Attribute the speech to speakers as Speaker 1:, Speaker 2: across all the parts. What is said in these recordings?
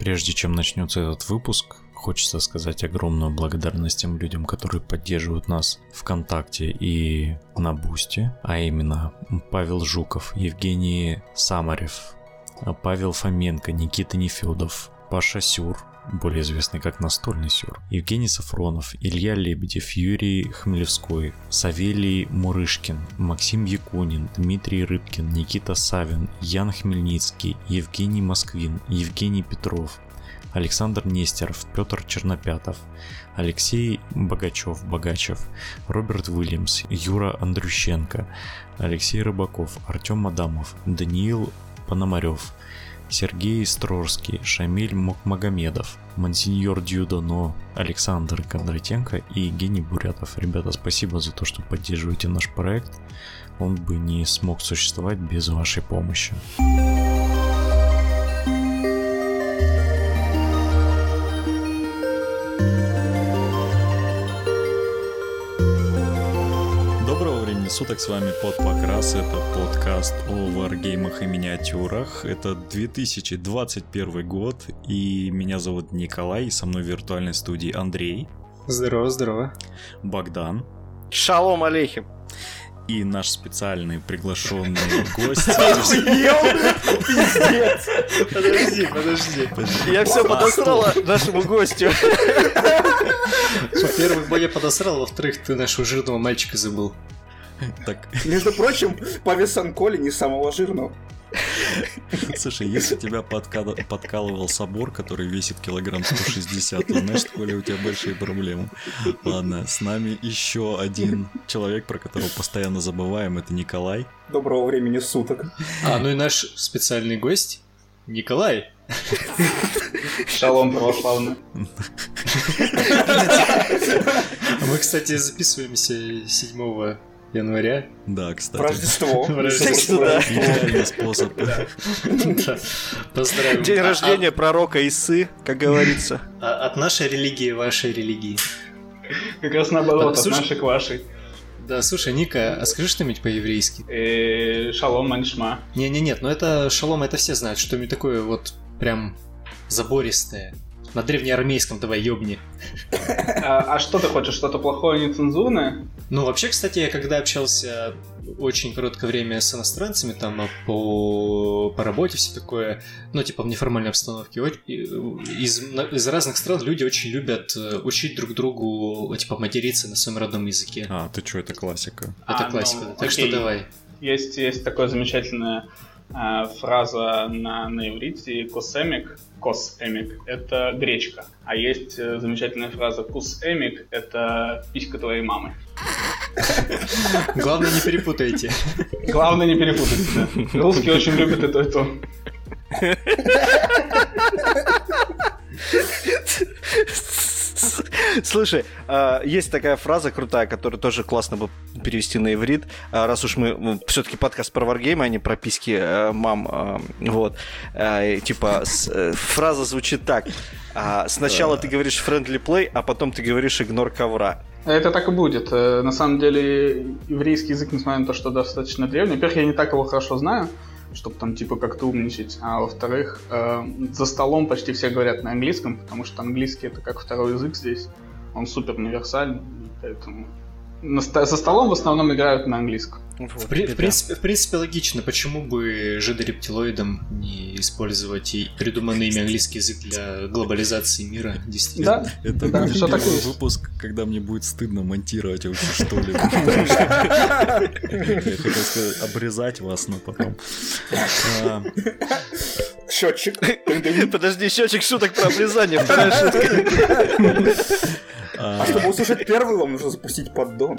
Speaker 1: Прежде чем начнется этот выпуск, хочется сказать огромную благодарность тем людям, которые поддерживают нас ВКонтакте и на Бусте, а именно Павел Жуков, Евгений Самарев, Павел Фоменко, Никита Нефедов, Паша Сюр, более известный как Настольный Сюр, Евгений Сафронов, Илья Лебедев, Юрий Хмелевской, Савелий Мурышкин, Максим Якунин, Дмитрий Рыбкин, Никита Савин, Ян Хмельницкий, Евгений Москвин, Евгений Петров, Александр Нестеров, Петр Чернопятов, Алексей Богачев, Богачев, Роберт Уильямс, Юра Андрющенко, Алексей Рыбаков, Артем Адамов, Даниил Пономарев, Сергей Строрский, Шамиль Мокмагомедов, Монсеньор Дьюдано, Александр Кондратенко и Евгений Бурятов. Ребята, спасибо за то, что поддерживаете наш проект. Он бы не смог существовать без вашей помощи. Суток, с вами Под Покрас, это подкаст о варгеймах и миниатюрах. Это 2021 год, и меня зовут Николай, и со мной в виртуальной студии Андрей.
Speaker 2: Здорово, здорово.
Speaker 1: Богдан.
Speaker 3: Шалом алейхим.
Speaker 1: И наш специальный приглашенный гость.
Speaker 3: Пиздец! Подожди, подожди. Я все подосрала нашему гостю.
Speaker 2: Во-первых, я подосрал, во-вторых, ты нашего жирного мальчика забыл.
Speaker 3: Так. Между прочим, по весам Коли не самого жирного.
Speaker 1: Слушай, если тебя подкал... подкалывал собор, который весит килограмм 160, то значит, Коля, у тебя большие проблемы. Ладно, с нами еще один человек, про которого постоянно забываем, это Николай.
Speaker 3: Доброго времени суток.
Speaker 2: А, ну и наш специальный гость Николай.
Speaker 3: Шалом православный.
Speaker 2: Мы, кстати, записываемся 7 января.
Speaker 1: Да, кстати.
Speaker 3: Рождество.
Speaker 1: Рождество, да. Идеальный способ.
Speaker 3: Поздравим. День рождения а, а пророка Исы, как говорится.
Speaker 2: А от нашей религии вашей религии.
Speaker 3: Как раз наоборот, от нашей к вашей.
Speaker 2: Да, слушай, Ника, а скажи что-нибудь по-еврейски?
Speaker 3: Э, шалом маншма.
Speaker 2: Не-не-нет, но ну это шалом, это все знают, что-нибудь такое вот прям забористое. На древнеармейском давай ёбни.
Speaker 3: А, а что ты хочешь? Что-то плохое, нецензурное?
Speaker 2: Ну, вообще, кстати, я когда общался очень короткое время с иностранцами, там, по, по работе, все такое, ну, типа, в неформальной обстановке, из, из разных стран люди очень любят э, учить друг другу, типа, материться на своем родном языке.
Speaker 1: А, ты что, это классика.
Speaker 2: Это а, классика, ну, так окей. что давай.
Speaker 3: Есть, есть такое замечательное фраза на, на иврите «косемик», «косэмик» — это гречка. А есть э, замечательная фраза «кусэмик» — это писька твоей мамы.
Speaker 2: Главное, не перепутайте.
Speaker 3: Главное, не перепутайте, да. Русские очень любят это и то. Слушай, а, есть такая фраза крутая, которую тоже классно бы перевести на иврит, а, раз уж мы все-таки подкаст про варгейм, а не про писки э, мам. А, вот. Типа, э, фраза звучит так. Сначала ты говоришь friendly play, а потом ты говоришь игнор ковра. Это так и будет. Э, на самом деле, еврейский язык, несмотря на то, что достаточно древний, во-первых, я не так его хорошо знаю, чтобы там типа как-то умничать. А во-вторых, э, за столом почти все говорят на английском, потому что английский это как второй язык здесь. Он супер универсальный, поэтому за столом в основном играют на английском.
Speaker 2: Вот, в, при, в, принципе, в принципе, логично, почему бы жидорептилоидам не использовать и придуманный ими английский язык для глобализации мира,
Speaker 1: действительно. Да, это да, будет первый такое? выпуск, когда мне будет стыдно монтировать вообще что-либо. Я хотел сказать, обрезать вас, но потом... А,
Speaker 3: счетчик. Подожди, счетчик шуток про обрезание, вторая шутка. А чтобы услышать первый, вам нужно запустить поддон.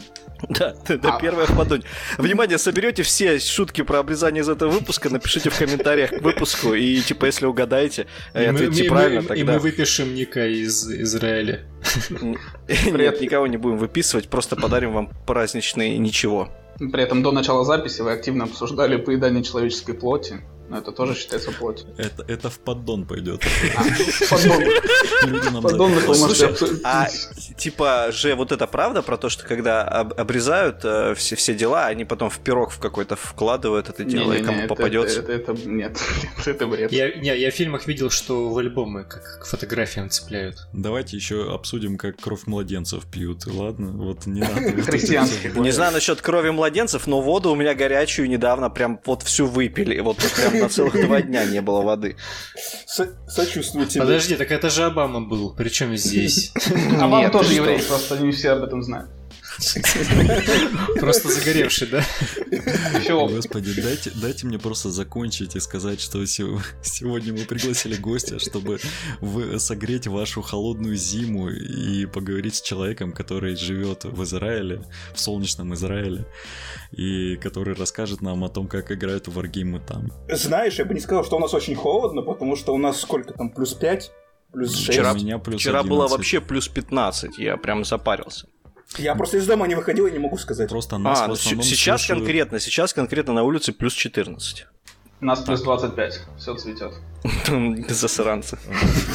Speaker 3: Да, да, первое в поддоне. Внимание, соберете все шутки про обрезание из этого выпуска, напишите в комментариях к выпуску, и типа, если угадаете, ответьте правильно, тогда...
Speaker 2: И мы выпишем Ника из Израиля.
Speaker 3: Нет, никого не будем выписывать, просто подарим вам праздничный ничего. При этом до начала записи вы активно обсуждали поедание человеческой плоти.
Speaker 4: Но это тоже считается плоть.
Speaker 1: Это, это в поддон пойдет.
Speaker 4: А, поддон.
Speaker 3: А типа же вот это правда про то, что когда об- обрезают э, все, все дела, они потом в пирог в какой-то вкладывают это дело, и кому попадется.
Speaker 4: Это, нет, это бред.
Speaker 2: Я, не, я в фильмах видел, что в альбомы как к фотографиям цепляют.
Speaker 1: Давайте еще обсудим, как кровь младенцев пьют. Ладно, вот не надо.
Speaker 3: Не знаю насчет крови младенцев, но воду у меня горячую недавно прям вот всю выпили. Вот прям на целых два дня не было воды.
Speaker 5: Со- Сочувствую тебе.
Speaker 2: Подожди, так это же Обама был, причем здесь?
Speaker 4: А вам
Speaker 3: Нет,
Speaker 4: тоже еврей, просто не все об этом знают.
Speaker 2: Просто загоревший, да?
Speaker 1: Господи, дайте, дайте мне просто закончить и сказать, что се- сегодня мы пригласили гостя, чтобы согреть вашу холодную зиму и поговорить с человеком, который живет в Израиле, в солнечном Израиле, и который расскажет нам о том, как играют в варгеймы там.
Speaker 5: Знаешь, я бы не сказал, что у нас очень холодно, потому что у нас сколько там, плюс 5, плюс 6.
Speaker 3: Вчера-
Speaker 1: У меня плюс
Speaker 3: Вчера было
Speaker 1: 11.
Speaker 3: вообще плюс 15, я прям запарился.
Speaker 5: Я просто из дома не выходил и не могу сказать.
Speaker 1: Просто нас
Speaker 3: А,
Speaker 1: в основном
Speaker 3: сейчас
Speaker 1: слушают-
Speaker 3: конкретно, сейчас конкретно на улице плюс 14.
Speaker 4: нас плюс 25, все цветет.
Speaker 3: Засранцы.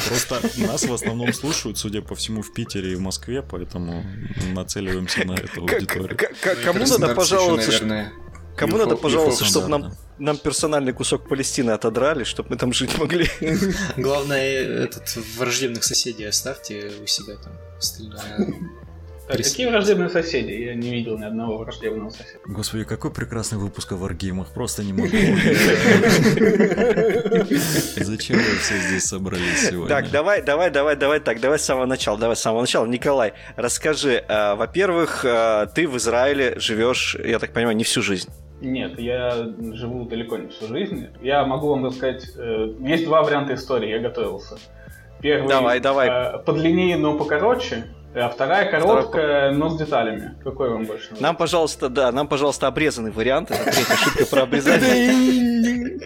Speaker 1: Просто нас в основном слушают, судя по всему, в Питере и в Москве, поэтому нацеливаемся на эту аудиторию.
Speaker 3: Кому надо пожаловаться, кому надо пожаловаться, чтобы нам, нам персональный кусок Палестины отодрали, чтобы мы там жить могли?
Speaker 2: Главное, этот враждебных соседей оставьте у себя там. Остальное...
Speaker 4: Так,
Speaker 2: Прис-
Speaker 4: какие враждебные соседи? Я не видел ни одного враждебного соседа.
Speaker 1: Господи, какой прекрасный выпуск о варгеймах, просто не могу. Зачем вы все здесь собрались сегодня?
Speaker 3: Так, давай, давай, давай, давай, так, давай с самого начала, давай с самого начала. Николай, расскажи, э, во-первых, э, ты в Израиле живешь, я так понимаю, не всю жизнь.
Speaker 4: Нет, я живу далеко не всю жизнь. Я могу вам рассказать, э, есть два варианта истории, я готовился. Первый
Speaker 3: Давай, давай.
Speaker 4: э, подлиннее, но покороче, а вторая короткая, но с деталями. Какой вам больше нравится?
Speaker 3: Нам, пожалуйста, да, нам, пожалуйста, обрезанный вариант. Это третья шутка про обрезание.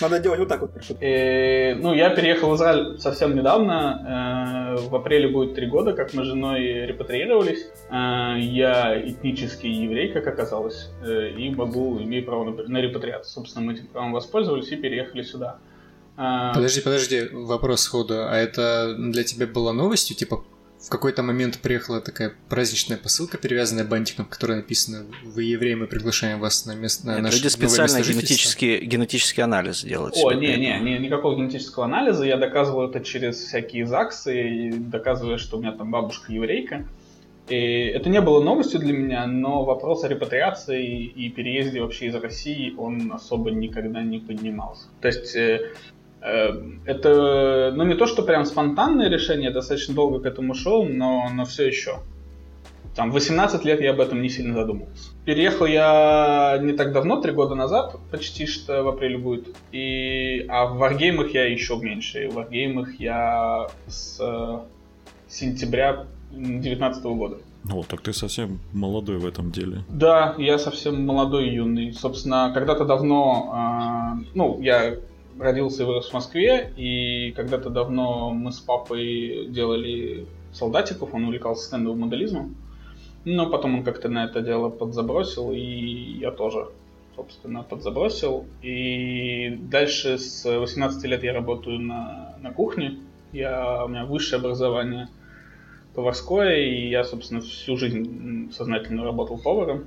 Speaker 5: Надо делать вот так вот. прошу.
Speaker 4: Э, ну, я переехал в Израиль совсем недавно. э, в апреле будет три года, как мы с женой репатриировались. Э, я этнический еврей, как оказалось, э, и могу, имею право на, репатриацию. Собственно, мы этим правом воспользовались и переехали сюда. Э,
Speaker 2: Подожди, подожди, вопрос сходу. А это для тебя было новостью? Типа, в какой-то момент приехала такая праздничная посылка, перевязанная бантиком, в которой написано «Вы евреи, мы приглашаем вас на место на
Speaker 3: Нет,
Speaker 2: наше
Speaker 3: Люди
Speaker 2: новое
Speaker 3: специально
Speaker 2: место жительства».
Speaker 3: генетический, генетический анализ делают.
Speaker 4: О,
Speaker 3: себе
Speaker 4: не, никакого генетического анализа. Я доказываю это через всякие ЗАГСы и доказываю, что у меня там бабушка еврейка. И это не было новостью для меня, но вопрос о репатриации и переезде вообще из России, он особо никогда не поднимался. То есть э, это, ну не то, что прям спонтанное решение, я достаточно долго к этому шел, но, но все еще. Там, в 18 лет я об этом не сильно задумывался. Переехал я не так давно, три года назад, почти что в апреле будет. И, а в варгеймах я еще меньше. В варгеймах я с э, сентября 2019 года.
Speaker 1: О, так ты совсем молодой в этом деле.
Speaker 4: Да, я совсем молодой и юный. Собственно, когда-то давно, э, ну, я родился и вырос в Москве, и когда-то давно мы с папой делали солдатиков, он увлекался стендовым моделизмом. Но потом он как-то на это дело подзабросил, и я тоже, собственно, подзабросил. И дальше с 18 лет я работаю на, на кухне. Я, у меня высшее образование поварское, и я, собственно, всю жизнь сознательно работал поваром,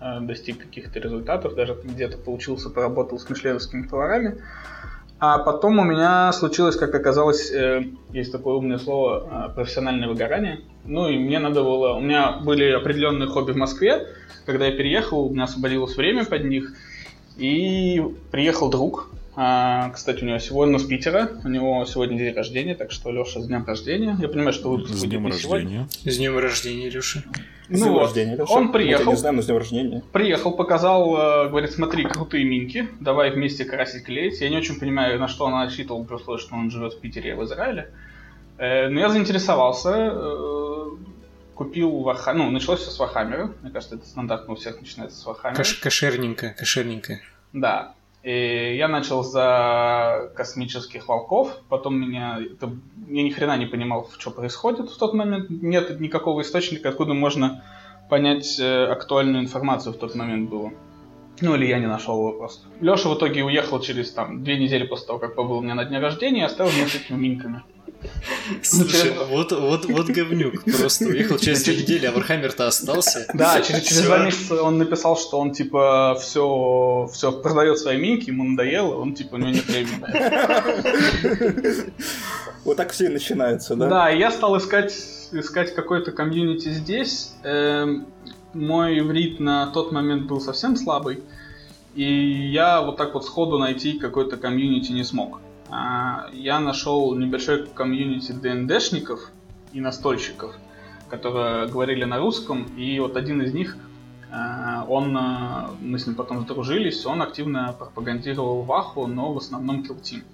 Speaker 4: э, достиг каких-то результатов, даже где-то получился, поработал с мишленовскими поварами. А потом у меня случилось, как оказалось, э, есть такое умное слово, э, профессиональное выгорание. Ну и мне надо было, у меня были определенные хобби в Москве, когда я переехал, у меня освободилось время под них, и приехал друг, а, кстати, у него сегодня он из Питера, у него сегодня день рождения, так что Леша, с днем рождения. Я понимаю, что выпуск
Speaker 1: С
Speaker 4: будет
Speaker 1: днем
Speaker 4: не сегодня.
Speaker 1: рождения.
Speaker 2: С днем рождения, Илюша.
Speaker 5: С
Speaker 4: Ну
Speaker 5: днем
Speaker 4: вот,
Speaker 5: рождения, Леша.
Speaker 4: он приехал.
Speaker 5: тебя не знаем, но с днем рождения.
Speaker 4: Приехал, показал, э, говорит, смотри, крутые миньки, давай вместе красить, клеить. Я не очень понимаю, на что он рассчитывал, при условии, что он живет в Питере, я в Израиле. Э, Но я заинтересовался, э, купил Варха... Ну, началось все с Вархаммера. Мне кажется, это стандартно у всех начинается с Вархаммера.
Speaker 2: Каш- кошерненько, кошерненько.
Speaker 4: Да. И я начал за космических волков, потом меня это, я ни хрена не понимал, что происходит в тот момент. Нет никакого источника, откуда можно понять э, актуальную информацию в тот момент было. Ну, или я не нашел его просто. Леша в итоге уехал через там две недели после того, как побыл у меня на дне рождения, и оставил меня с этими миньками.
Speaker 2: Слушай, вот, вот, вот говнюк просто уехал через две недели, а Вархаммер-то остался.
Speaker 4: Да, через, через два месяца он написал, что он типа все, все продает свои минки, ему надоело, он типа у него нет времени.
Speaker 5: Вот так все и начинается, да?
Speaker 4: Да, я стал искать, искать какой-то комьюнити здесь. Эм, мой иврит на тот момент был совсем слабый, и я вот так вот сходу найти какой-то комьюнити не смог. А, я нашел небольшой комьюнити ДНДшников и настольщиков, которые говорили на русском, и вот один из них, а, он, а, мы с ним потом сдружились, он активно пропагандировал Ваху, но в основном Team.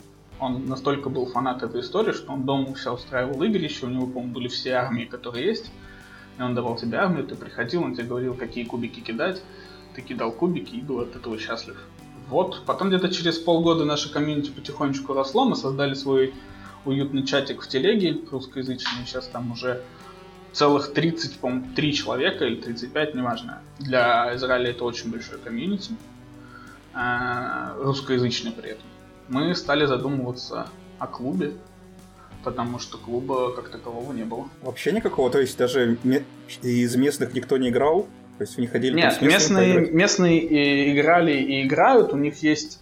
Speaker 4: Он настолько был фанат этой истории, что он дома у себя устраивал игрища, у него, по-моему, были все армии, которые есть. И он давал тебе армию, ты приходил, он тебе говорил, какие кубики кидать. Ты кидал кубики и был от этого счастлив. Вот, потом где-то через полгода наше комьюнити потихонечку росло, мы создали свой уютный чатик в телеге русскоязычный, сейчас там уже целых 30, по-моему, 3 человека или 35, неважно. Для Израиля это очень большой комьюнити, а, русскоязычный при этом. Мы стали задумываться о клубе, потому что клуба как такового не было.
Speaker 5: Вообще никакого, то есть даже из местных никто не играл? То есть не ходили
Speaker 4: Нет, местные,
Speaker 5: поиграть?
Speaker 4: местные и играли и играют. У них есть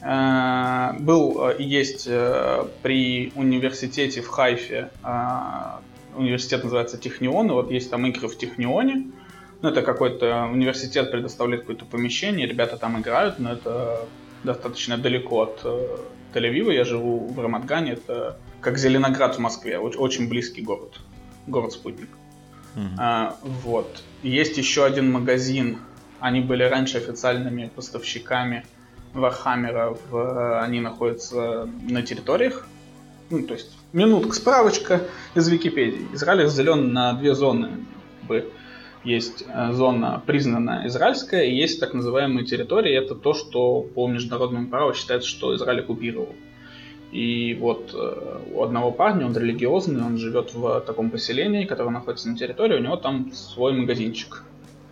Speaker 4: э, был э, и есть э, при университете в Хайфе э, университет называется Технион, и вот есть там игры в Технионе. Ну, это какой-то университет предоставляет какое-то помещение, ребята там играют, но это достаточно далеко от э, Тель-Авива. Я живу в Рамадгане, это как Зеленоград в Москве, оч- очень близкий город, город-спутник.
Speaker 1: Мгм.
Speaker 4: А, вот. Есть еще один магазин. Они были раньше официальными поставщиками Warhammer а. В, они находятся на территориях. Ну, то есть, минутка, справочка из Википедии. Израиль разделен на две зоны. Как Есть э, зона, признанная израильская, и есть так называемые территории. Это то, что по международному праву считается, что Израиль оккупировал. И вот э, у одного парня, он религиозный, он живет в таком поселении, которое находится на территории, у него там свой магазинчик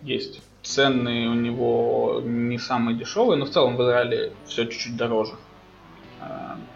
Speaker 4: есть. Цены у него не самые дешевые, но в целом в Израиле все чуть-чуть дороже, э,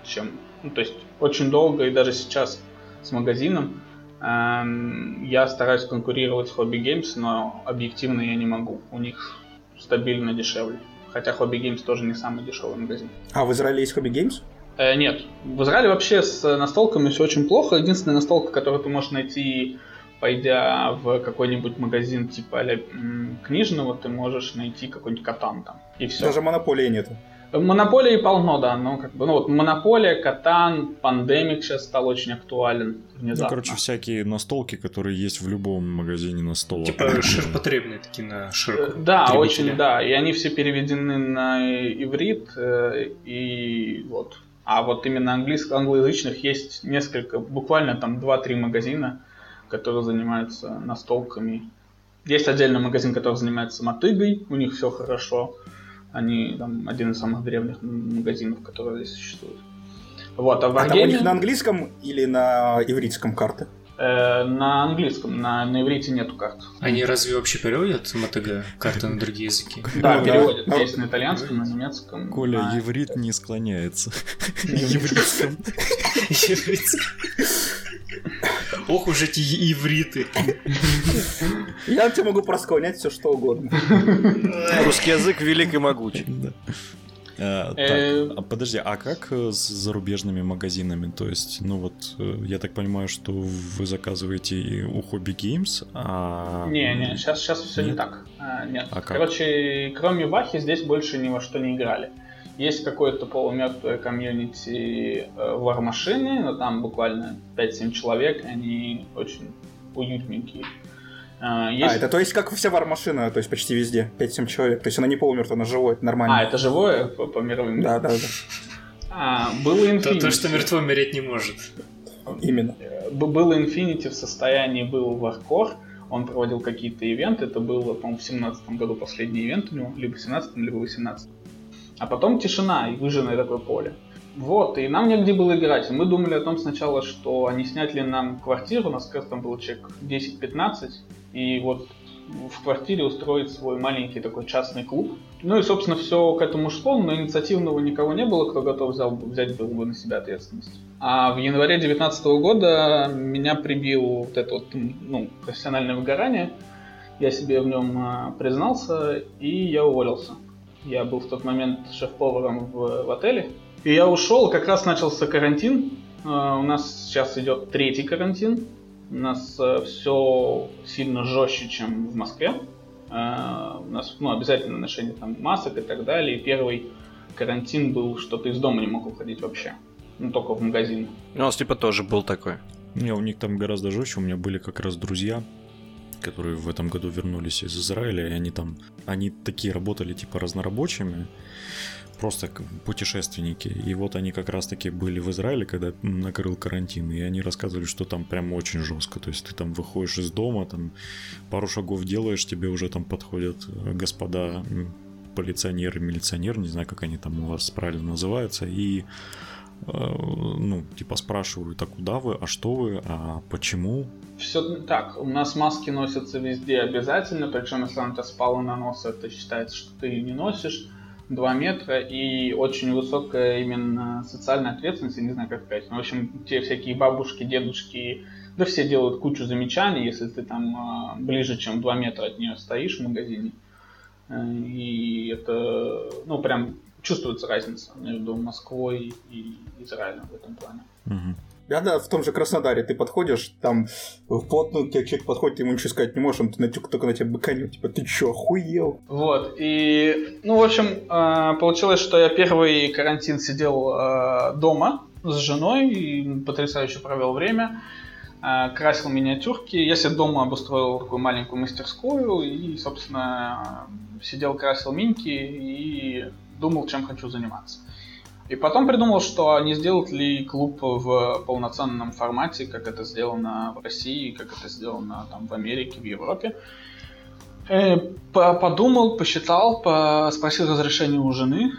Speaker 4: чем... Ну, то есть очень долго и даже сейчас с магазином эм, я стараюсь конкурировать с Hobby Games, но объективно я не могу. У них стабильно дешевле. Хотя Hobby Games тоже не самый дешевый магазин.
Speaker 5: А в Израиле есть Hobby Games?
Speaker 4: Э, нет. В Израиле вообще с настолками все очень плохо. Единственная настолка, которую ты можешь найти, пойдя в какой-нибудь магазин типа м, книжного, ты можешь найти какой-нибудь катан там. И все.
Speaker 5: Даже монополии нету.
Speaker 4: Монополии полно, да. Ну, как бы, ну вот Монополия, Катан, Пандемик сейчас стал очень актуален
Speaker 1: Ну,
Speaker 4: внезапно.
Speaker 1: короче, всякие настолки, которые есть в любом магазине настолок.
Speaker 2: Типа ширпотребные такие на
Speaker 4: Э,
Speaker 2: широкую.
Speaker 4: Да,
Speaker 2: потребителя.
Speaker 4: очень, да. И они все переведены на иврит. э, И вот. А вот именно английск, англоязычных есть несколько, буквально там 2-3 магазина, которые занимаются настолками. Есть отдельный магазин, который занимается мотыгой, у них все хорошо. Они там один из самых древних магазинов, которые здесь существуют. Вот, а в
Speaker 5: А там у них на английском или на ивритском карты?
Speaker 4: Э, на английском, на, на иврите нету карт.
Speaker 2: Они разве вообще переводят МТГ карты на другие языки?
Speaker 4: Да,
Speaker 5: Ну,
Speaker 4: переводят.
Speaker 5: да.
Speaker 4: Есть на итальянском, на немецком.
Speaker 1: Коля, еврит не склоняется.
Speaker 2: Евритском. Ох уж эти ивриты.
Speaker 5: Я тебе могу просклонять все что угодно.
Speaker 3: Русский язык велик и могуч.
Speaker 1: А,
Speaker 4: Э,
Speaker 1: так, а подожди, а как э, с зарубежными магазинами? То есть, ну вот, э, я так понимаю, что вы заказываете у Hobby Games, а...
Speaker 4: Не, не, сейчас, сейчас все не так. А, нет.
Speaker 1: А как?
Speaker 4: Короче, кроме Вахи здесь больше ни во что не играли. Есть какое-то полумертвое комьюнити э, вармашины, но там буквально 5-7 человек, они очень уютненькие. А, есть...
Speaker 5: А, это то есть как вся вар-машина, то есть почти везде. 5-7 человек. То есть она не полумертва, она живой, это нормально.
Speaker 4: А, это живое по, по мировым?
Speaker 5: Да, да, да.
Speaker 4: А, было
Speaker 2: То,
Speaker 4: Infinity.
Speaker 2: то, что мертво умереть не может.
Speaker 5: Именно.
Speaker 4: Б- Был Infinity в состоянии, был Warcore, он проводил какие-то ивенты, это было, по-моему, в 17 году последний ивент у него, либо в 17 либо в 18 А потом тишина и выжженное такое поле. Вот, и нам негде было играть. И Мы думали о том сначала, что а не снять ли нам квартиру, у нас как раз там было человек 10-15, и вот в квартире устроить свой маленький такой частный клуб. Ну и, собственно, все к этому шло, но инициативного никого не было, кто готов взял, взять был бы на себя ответственность. А в январе 2019 года меня прибил вот это вот, ну, профессиональное выгорание. Я себе в нем а, признался, и я уволился. Я был в тот момент шеф-поваром в, в отеле. И я ушел, как раз начался карантин. А, у нас сейчас идет третий карантин. У нас э, все сильно жестче, чем в Москве. Э, у нас ну, обязательно ношение там, масок и так далее. И первый карантин был, что ты из дома не мог уходить вообще. Ну, только в магазин.
Speaker 3: У нас типа тоже был такой.
Speaker 1: Не, у них там гораздо жестче. У меня были как раз друзья, которые в этом году вернулись из Израиля, и они там, они такие работали типа разнорабочими, просто путешественники. И вот они как раз-таки были в Израиле, когда накрыл карантин, и они рассказывали, что там прям очень жестко. То есть ты там выходишь из дома, там пару шагов делаешь, тебе уже там подходят э, господа полиционеры, милиционеры, не знаю, как они там у вас правильно называются, и э, ну, типа спрашивают, а куда вы, а что вы, а почему?
Speaker 4: Все так, у нас маски носятся везде обязательно, причем если она тебя спала на нос, это считается, что ты ее не носишь. 2 метра и очень высокая именно социальная ответственность, я не знаю как сказать. Ну, в общем, те всякие бабушки, дедушки, да все делают кучу замечаний, если ты там а, ближе, чем 2 метра от нее стоишь в магазине. Э, и это, ну, прям чувствуется разница между Москвой и Израилем в этом плане.
Speaker 1: Угу.
Speaker 5: Да, да, в том же Краснодаре ты подходишь, там вплотную к тебе человек подходит, ему ничего сказать не можешь, он только на тебя быканет, типа, ты чё, охуел?
Speaker 4: Вот, и, ну, в общем, а, получилось, что я первый карантин сидел а, дома с женой и потрясающе провел время, а, красил миниатюрки, я себе дома обустроил такую маленькую мастерскую и, собственно, сидел, красил миньки и думал, чем хочу заниматься. И потом придумал, что не сделать ли клуб в полноценном формате, как это сделано в России, как это сделано там в Америке, в Европе. И э, подумал, посчитал, спросил разрешение у жены,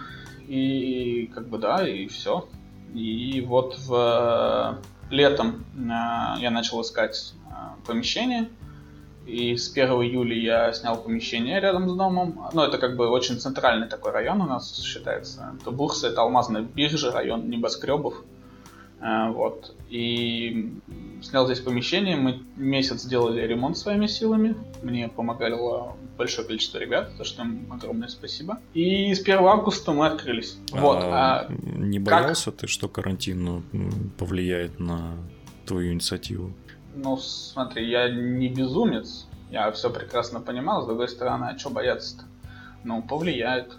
Speaker 4: и как бы да, и все. И вот в летом э, я начал искать э, помещение, и с 1 июля я снял помещение рядом с домом. Ну, это как бы очень центральный такой район у нас считается. Это Бурса, это алмазная биржа, район небоскребов. Э, вот. И снял здесь помещение. Мы месяц делали ремонт своими силами. Мне помогало большое количество ребят, за что им огромное спасибо. И с 1 августа мы открылись. А вот. А
Speaker 1: не боялся как... ты, что карантин ну, повлияет на твою инициативу?
Speaker 4: Ну, смотри, я не безумец. Я все прекрасно понимал. С другой стороны, а что бояться-то? Ну, повлияет.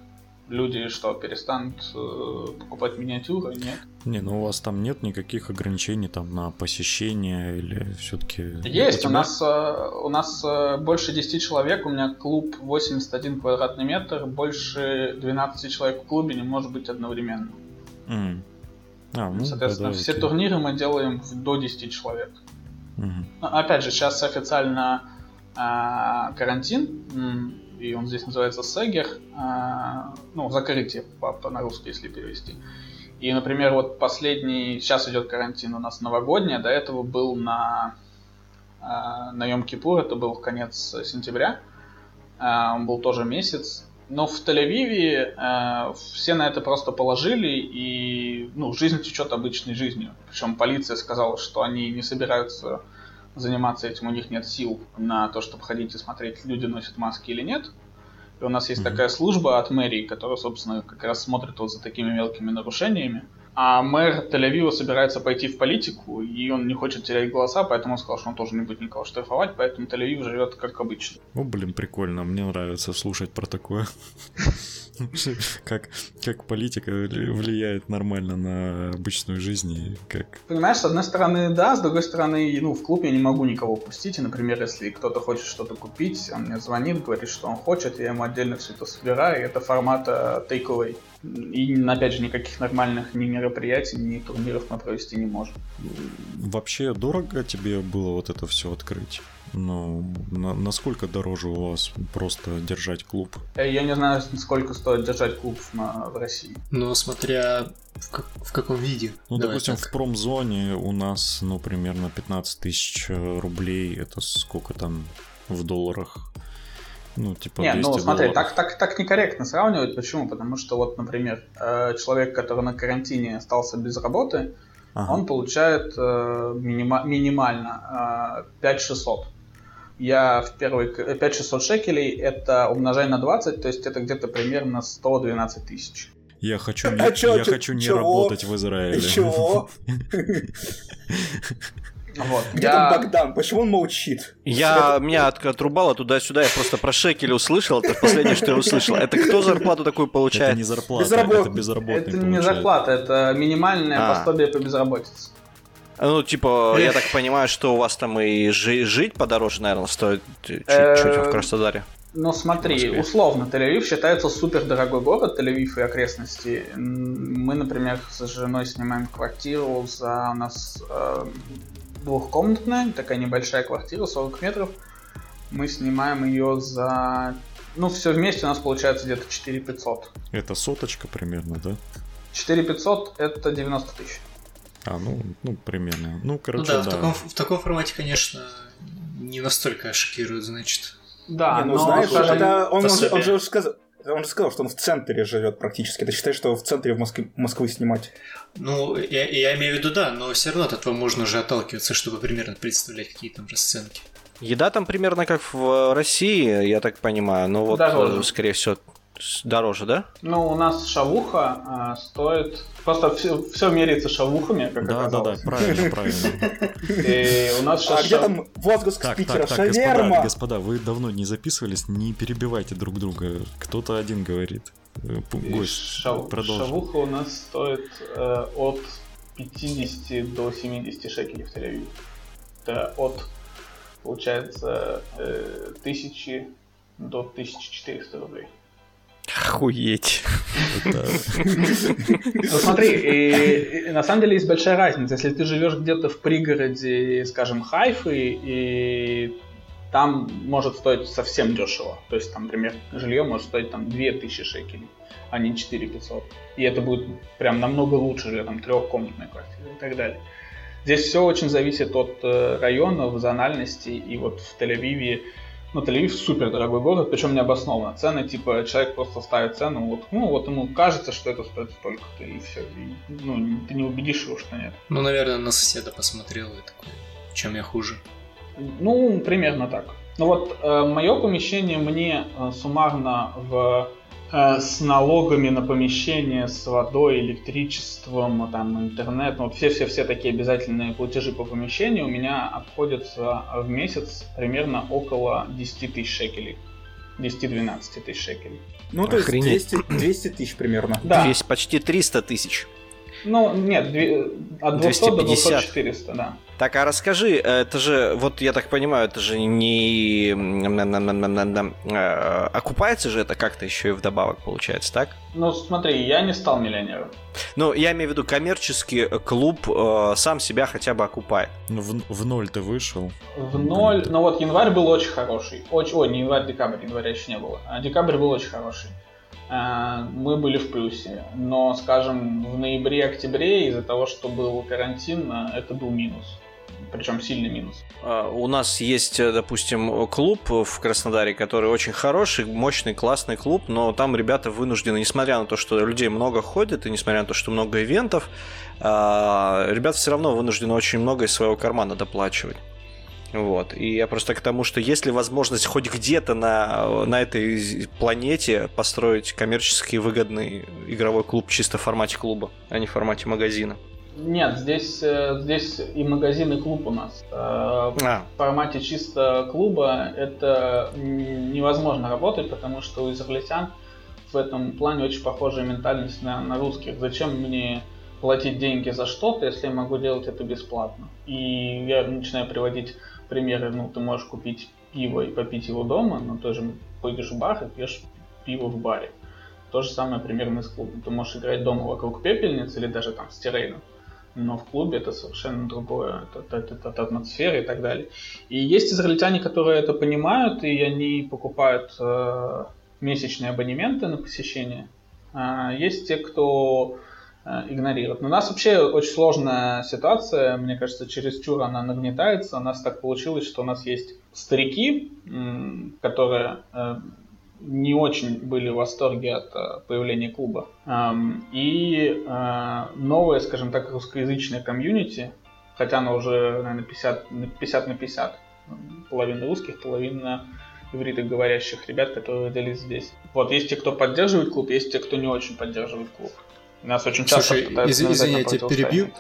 Speaker 4: Люди что, перестанут э, покупать миниатюры? Нет.
Speaker 1: Не, ну у вас там нет никаких ограничений там на посещение или все-таки...
Speaker 4: Есть, у, тебя... у нас, э, у нас э, больше 10 человек, у меня клуб 81 квадратный метр, больше 12 человек в клубе не может быть одновременно.
Speaker 1: Mm.
Speaker 4: А, ну, Соответственно, все окей. турниры мы делаем до 10 человек. Угу. Опять же, сейчас официально э, карантин, и он здесь называется Сегер, э, ну, закрытие по, по, на если перевести. И, например, вот последний, сейчас идет карантин у нас новогодний, а до этого был на, э, на Йом-Кипур, это был конец сентября, э, он был тоже месяц, но в Тель-Авиве э, все на это просто положили, и ну, жизнь течет обычной жизнью. Причем полиция сказала, что они не собираются заниматься этим, у них нет сил на то, чтобы ходить и смотреть, люди носят маски или нет. И у нас есть mm-hmm. такая служба от мэрии, которая, собственно, как раз смотрит вот за такими мелкими нарушениями. А мэр Тель-Авива собирается пойти в политику, и он не хочет терять голоса, поэтому он сказал, что он тоже не будет никого штрафовать, поэтому Тель-Авив живет как обычно.
Speaker 1: О, блин, прикольно, мне нравится слушать про такое. Как, как политика влияет нормально на обычную жизнь и как...
Speaker 4: Понимаешь, с одной стороны, да, с другой стороны, ну, в клуб я не могу никого пустить, и, например, если кто-то хочет что-то купить, он мне звонит, говорит, что он хочет, я ему отдельно все это собираю, это формата takeaway. И, опять же, никаких нормальных ни мероприятий, ни турниров мы провести не можем.
Speaker 1: Вообще дорого тебе было вот это все открыть? Ну, на, насколько дороже у вас просто держать клуб?
Speaker 4: Э, я не знаю, сколько стоит держать клуб на, в России.
Speaker 2: Ну, смотря в, как, в каком виде.
Speaker 1: Ну, Давай допустим, так. в промзоне у нас, ну, примерно 15 тысяч рублей. Это сколько там в долларах? Ну, типа
Speaker 4: Не,
Speaker 1: 200
Speaker 4: ну смотри,
Speaker 1: долларов.
Speaker 4: так, так, так некорректно сравнивать. Почему? Потому что вот, например, э, человек, который на карантине остался без работы,
Speaker 1: Ага.
Speaker 4: он получает э, минима- минимально э, 5600. Я в первый... к- 5600 шекелей это умножай на 20, то есть это где-то примерно 112 тысяч.
Speaker 1: Я хочу не,
Speaker 5: А чё,
Speaker 1: я
Speaker 5: чё-
Speaker 1: хочу не
Speaker 5: чего?
Speaker 1: работать в Израиле.
Speaker 5: Чего?
Speaker 4: Вот.
Speaker 5: Где
Speaker 4: Я-
Speaker 5: там Богдан? Почему он молчит?
Speaker 3: Я, меня от- отрубало туда-сюда, я просто про шекели услышал, это последнее, что я услышал. Это кто зарплату такую
Speaker 1: Это
Speaker 3: получает?
Speaker 1: не зарплата,
Speaker 5: Безработный.
Speaker 1: это безработный
Speaker 4: Это не
Speaker 1: получает.
Speaker 4: зарплата, это минимальное
Speaker 3: А.
Speaker 4: пособие по безработице.
Speaker 3: Ну, типа, я так понимаю, что у вас там и жи- жить подороже, наверное, стоит чуть-чуть
Speaker 4: Э,
Speaker 3: в Краснодаре.
Speaker 4: Ну смотри, условно, Тель-Авив считается супер дорогой город, Тель-Авив и окрестности. Мы, например, с женой снимаем квартиру за у нас э, двухкомнатная, такая небольшая квартира, 40 метров. Мы снимаем ее за... Ну, все вместе у нас получается где-то 4 500.
Speaker 1: Это соточка примерно, да?
Speaker 4: 4 500 это 90 тысяч.
Speaker 1: А, ну, ну примерно. Ну,
Speaker 2: Ну
Speaker 1: короче,
Speaker 2: да,
Speaker 1: да.
Speaker 2: В, таком, в таком формате, конечно, не настолько шокирует, значит.
Speaker 4: Да,
Speaker 5: Не, ну
Speaker 4: но,
Speaker 5: знаешь, это он, он, он же уже сказал, он же сказал, что он в центре живет практически. Ты считаешь, что в центре в Москве, Москвы снимать?
Speaker 2: Ну, я, я имею в виду, да, но все равно от этого можно уже отталкиваться, чтобы примерно представлять, какие там расценки.
Speaker 3: Еда там примерно как в России, я так понимаю, но вот,
Speaker 4: Дороже.
Speaker 3: э, скорее всего, дороже, да?
Speaker 4: Ну, у нас шавуха а, стоит... Просто все, меряется шавухами, как
Speaker 1: Да, да, да,
Speaker 4: оказалось.
Speaker 1: правильно, правильно.
Speaker 4: И у нас
Speaker 5: А
Speaker 4: сейчас
Speaker 5: где
Speaker 4: шав-
Speaker 5: там возглас
Speaker 1: Так,
Speaker 5: Питера?
Speaker 1: так, так, господа, господа, вы давно не записывались, не перебивайте друг друга. Кто-то один говорит. Э, Гость,
Speaker 4: шав-
Speaker 1: продолжи.
Speaker 4: Шавуха у нас стоит э, от 50 до 70 шекелей в Тель-Авиве. Это от, получается, э, 1000 до 1400 рублей.
Speaker 3: Охуеть.
Speaker 4: Ну смотри, на самом деле есть большая разница. Если ты живешь где-то в пригороде, скажем, Хайфы, и там может стоить совсем дешево. То есть там, например, жилье может стоить там 2000 шекелей, а не 4500. И это будет прям намного лучше жилье, там трехкомнатная квартира и так далее. Здесь все очень зависит от э, районов, зональности. И вот в Тель-Авиве ну, Тель-Авив супер дорогой город, причем необоснованно. Цены, типа, человек просто ставит цену, вот, ну, вот ему кажется, что это стоит столько-то, и все. И, ну, ты не убедишь его, что нет.
Speaker 2: Ну, наверное, на соседа посмотрел и такой, чем я хуже.
Speaker 4: Ну, примерно так. Ну вот, мое помещение мне э, суммарно в, э, с налогами на помещение, с водой, электричеством, там, интернет, ну, вот все-все-все такие обязательные платежи по помещению у меня обходятся в месяц примерно около 10 тысяч шекелей. 10-12 тысяч шекелей.
Speaker 5: Ну, то есть
Speaker 3: Охренеть.
Speaker 5: 200, 200 тысяч примерно.
Speaker 4: Да.
Speaker 3: Есть почти 300 тысяч.
Speaker 4: Ну, нет, две- от 200 до
Speaker 3: 250.
Speaker 4: 200-400, да.
Speaker 3: Так, а расскажи, это же, вот я так понимаю, это же не... э, Окупается же это как-то еще и вдобавок, получается, так?
Speaker 4: Ну, смотри, я не стал миллионером.
Speaker 3: Ну, я имею в виду, коммерческий клуб э, сам себя хотя бы окупает.
Speaker 1: Ну, в, в ноль ты вышел.
Speaker 4: В ноль, ну вот январь был очень хороший. Очень, ой, не январь, декабрь, января еще не было. А декабрь был очень хороший. А, Мы были в плюсе. Но, скажем, в ноябре-октябре из-за того, что был карантин, а, это был минус. Причем сильный минус.
Speaker 3: А, У нас есть, э, допустим, клуб в Краснодаре, который очень хороший, мощный, классный клуб, но там ребята вынуждены, несмотря на то, что людей много ходит, и несмотря на то, что много ивентов, а, ребята все равно вынуждены очень много из своего кармана доплачивать. Вот. И я просто к тому, что есть ли возможность хоть где-то на, на этой планете построить коммерчески выгодный игровой клуб чисто в формате клуба, а не в формате магазина.
Speaker 4: Нет, здесь, э, здесь и магазин, и клуб у нас. Э,
Speaker 3: А,
Speaker 4: В формате чисто клуба это невозможно работать, потому что у израильтян в этом плане очень похожая ментальность на, на русских. Зачем мне платить деньги за что-то, если я могу делать это бесплатно? И я начинаю приводить примеры, ну, ты можешь купить пиво и попить его дома, но тоже пойдешь в бар и пьешь пиво в баре. То же самое примерно с клубом. Ты можешь играть дома вокруг пепельницы или даже там с террейном, но в клубе это совершенно другое, это, это, это, это атмосфера и так далее. И есть израильтяне, которые это понимают, и они покупают э, месячные абонементы на посещение. А есть те, кто игнорировать. Но у нас вообще очень сложная ситуация, мне кажется, чересчур она нагнетается. У нас так получилось, что у нас есть старики, которые э, не очень были в восторге от э, появления клуба. И новое, скажем так, русскоязычное комьюнити, хотя оно уже, наверное, 50, 50 на 50, половина русских, половина ивритоговорящих ребят, которые родились здесь. Вот, есть те, кто поддерживает клуб, есть те, кто не очень поддерживает клуб. Нас очень часто
Speaker 2: Слушай, из- извини, я тебя перебью.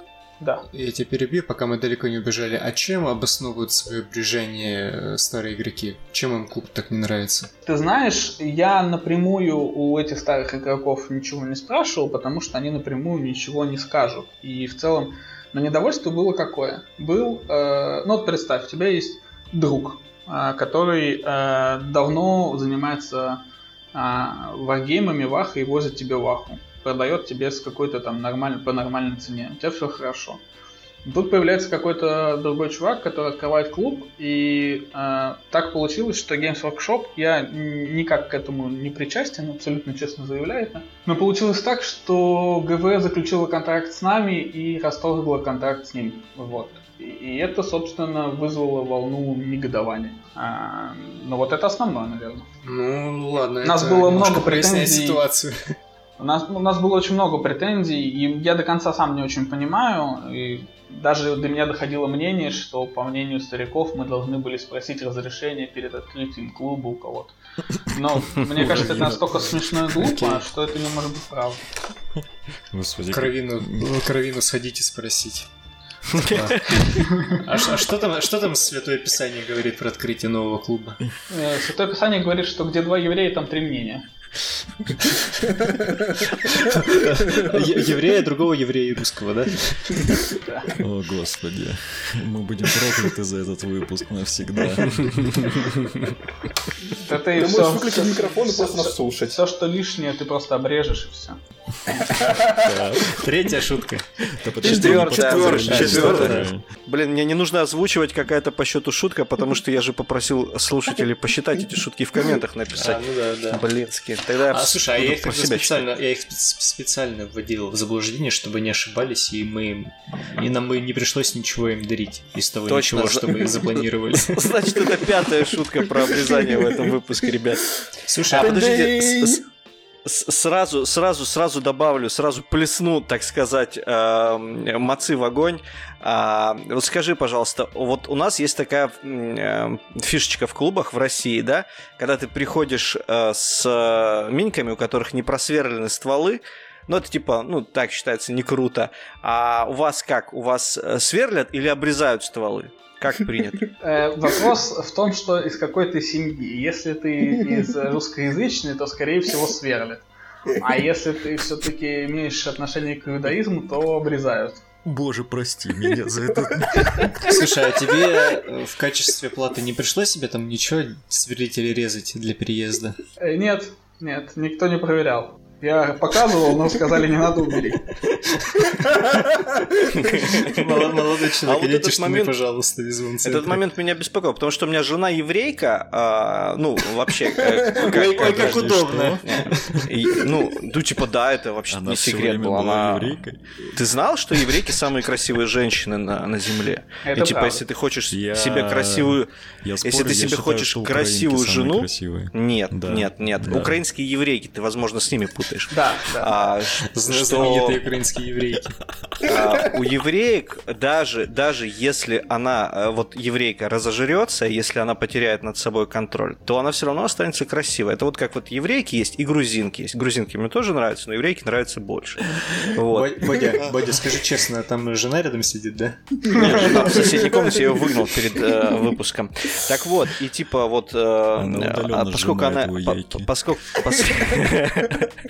Speaker 4: Да.
Speaker 2: Я тебя перебью, пока мы далеко не убежали. А чем обосновывают свое брежение э, старые игроки? Чем им клуб так не нравится?
Speaker 4: Ты знаешь, я напрямую у этих старых игроков ничего не спрашивал, потому что они напрямую ничего не скажут. И в целом, но недовольство было какое? Был, э, ну вот представь, у тебя есть друг, э, который э, давно занимается э, варгеймами ваха и возит тебе ваху продает тебе с какой-то там нормальной, по нормальной цене. У тебя все хорошо. Тут появляется какой-то другой чувак, который открывает клуб, и э, так получилось, что Games Workshop, я никак к этому не причастен, абсолютно честно заявляю это, но получилось так, что ГВ заключила контракт с нами и расторгла контракт с ним. Вот. И это, собственно, вызвало волну негодования. А, но вот это основное, наверное.
Speaker 2: Ну, ладно.
Speaker 4: Нас было много
Speaker 2: претензий. ситуацию.
Speaker 4: У нас, у нас было очень много претензий, и я до конца сам не очень понимаю. И даже до меня доходило мнение, что, по мнению стариков, мы должны были спросить разрешение перед открытием клуба у кого-то. Но мне кажется, это настолько смешно и глупо, что это не может быть правдой.
Speaker 2: Господи. Кровину, кровину сходите спросить. А, а что там, что там Святое Писание говорит про открытие нового клуба?
Speaker 4: Э, Святое Писание говорит, что где два еврея, там три мнения.
Speaker 2: Еврея, другого еврея и русского, да?
Speaker 1: О, господи. Мы будем прокляты за этот выпуск навсегда.
Speaker 5: Все. можешь выключить микрофон и просто нас слушать.
Speaker 4: Все, что лишнее, ты просто обрежешь и все.
Speaker 2: Третья шутка.
Speaker 3: Четвертая. Четвертая. Блин, мне не нужно озвучивать какая-то по счету шутка, потому что я же попросил слушателей посчитать эти шутки в комментах написать. А, ну. Блинские. Тогда
Speaker 2: а слушай, а я их специально, я их специально вводил в заблуждение, чтобы не ошибались, и мы и нам не пришлось ничего им дарить из того Точно. ничего, что мы запланировали.
Speaker 3: Значит, это пятая шутка про обрезание в этом выпуске, ребят.
Speaker 2: Слушай, а подождите,
Speaker 3: сразу, сразу, сразу добавлю, сразу плесну, так сказать, э, мацы в огонь. А, вот скажи, пожалуйста, вот у нас есть такая э, фишечка в клубах в России, да, когда ты приходишь э, с миньками, у которых не просверлены стволы, ну, это типа, ну, так считается, не круто. А у вас как? У вас сверлят или обрезают стволы? Как принято?
Speaker 4: Э, вопрос в том, что из какой ты семьи. Если ты из русскоязычной, то, скорее всего, сверлят. А если ты все-таки имеешь отношение к иудаизму, то обрезают.
Speaker 1: Боже, прости меня за это.
Speaker 2: Слушай, а тебе э, в качестве платы не пришлось себе там ничего сверлить или резать для переезда?
Speaker 4: Э, нет, нет, никто не проверял. Я показывал, но сказали, не надо убери.
Speaker 2: Молодой человек, а идите момент, пожалуйста, из
Speaker 3: Этот момент меня беспокоил, потому что у меня жена еврейка, а, ну, вообще... Э,
Speaker 2: Ой, как удобно.
Speaker 3: Ну, ну, типа, да, это вообще не секрет был. Она Ты знал, что еврейки самые красивые женщины на земле? И типа, если ты хочешь себе красивую... Если ты себе хочешь красивую жену... Нет, нет, нет. Украинские еврейки, ты, возможно, с ними путаешь путаешь.
Speaker 4: Да, да. А,
Speaker 2: Знаменитые украинские еврейки.
Speaker 3: А, у евреек даже, даже если она, э, вот еврейка разожрется, если она потеряет над собой контроль, то она все равно останется красивой. Это вот как вот еврейки есть и грузинки есть. Грузинки мне тоже нравятся, но еврейки нравятся больше.
Speaker 2: Вот. Бодя, Бодя, скажи честно, там жена рядом сидит, да?
Speaker 3: Нет, жена в соседней комнате, я ее выгнал перед э, выпуском. Так вот, и типа вот, э, а поскольку она, поскольку,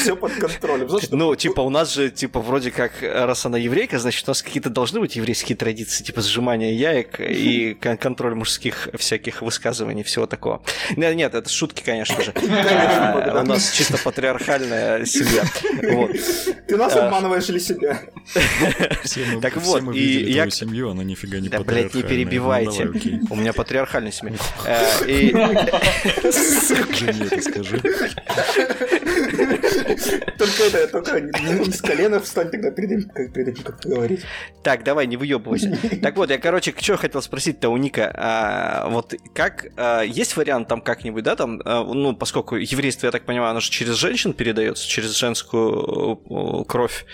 Speaker 5: Все под контролем.
Speaker 3: Ну, типа, у нас же, типа, вроде как, раз она еврейка, значит, у нас какие-то должны быть еврейские традиции, типа, сжимания яек и контроль мужских всяких высказываний, всего такого. Нет, нет, это шутки, конечно же. А, у нас чисто патриархальная семья.
Speaker 5: Ты нас а. обманываешь или себя?
Speaker 1: Так вот, и я... семью, она нифига не Да,
Speaker 3: блядь, не перебивайте. Ну, у меня патриархальная семья. Э.
Speaker 1: Жене это скажи.
Speaker 5: Только это, только не с колена встань тогда перед этим, как- перед этим, как говорить.
Speaker 3: Так, давай, не выебывайся. Так вот, я, короче, что хотел спросить-то у Ника. А, вот как, а, есть вариант там как-нибудь, да, там, а, ну, поскольку еврейство, я так понимаю, оно же через женщин передается, через женскую кровь,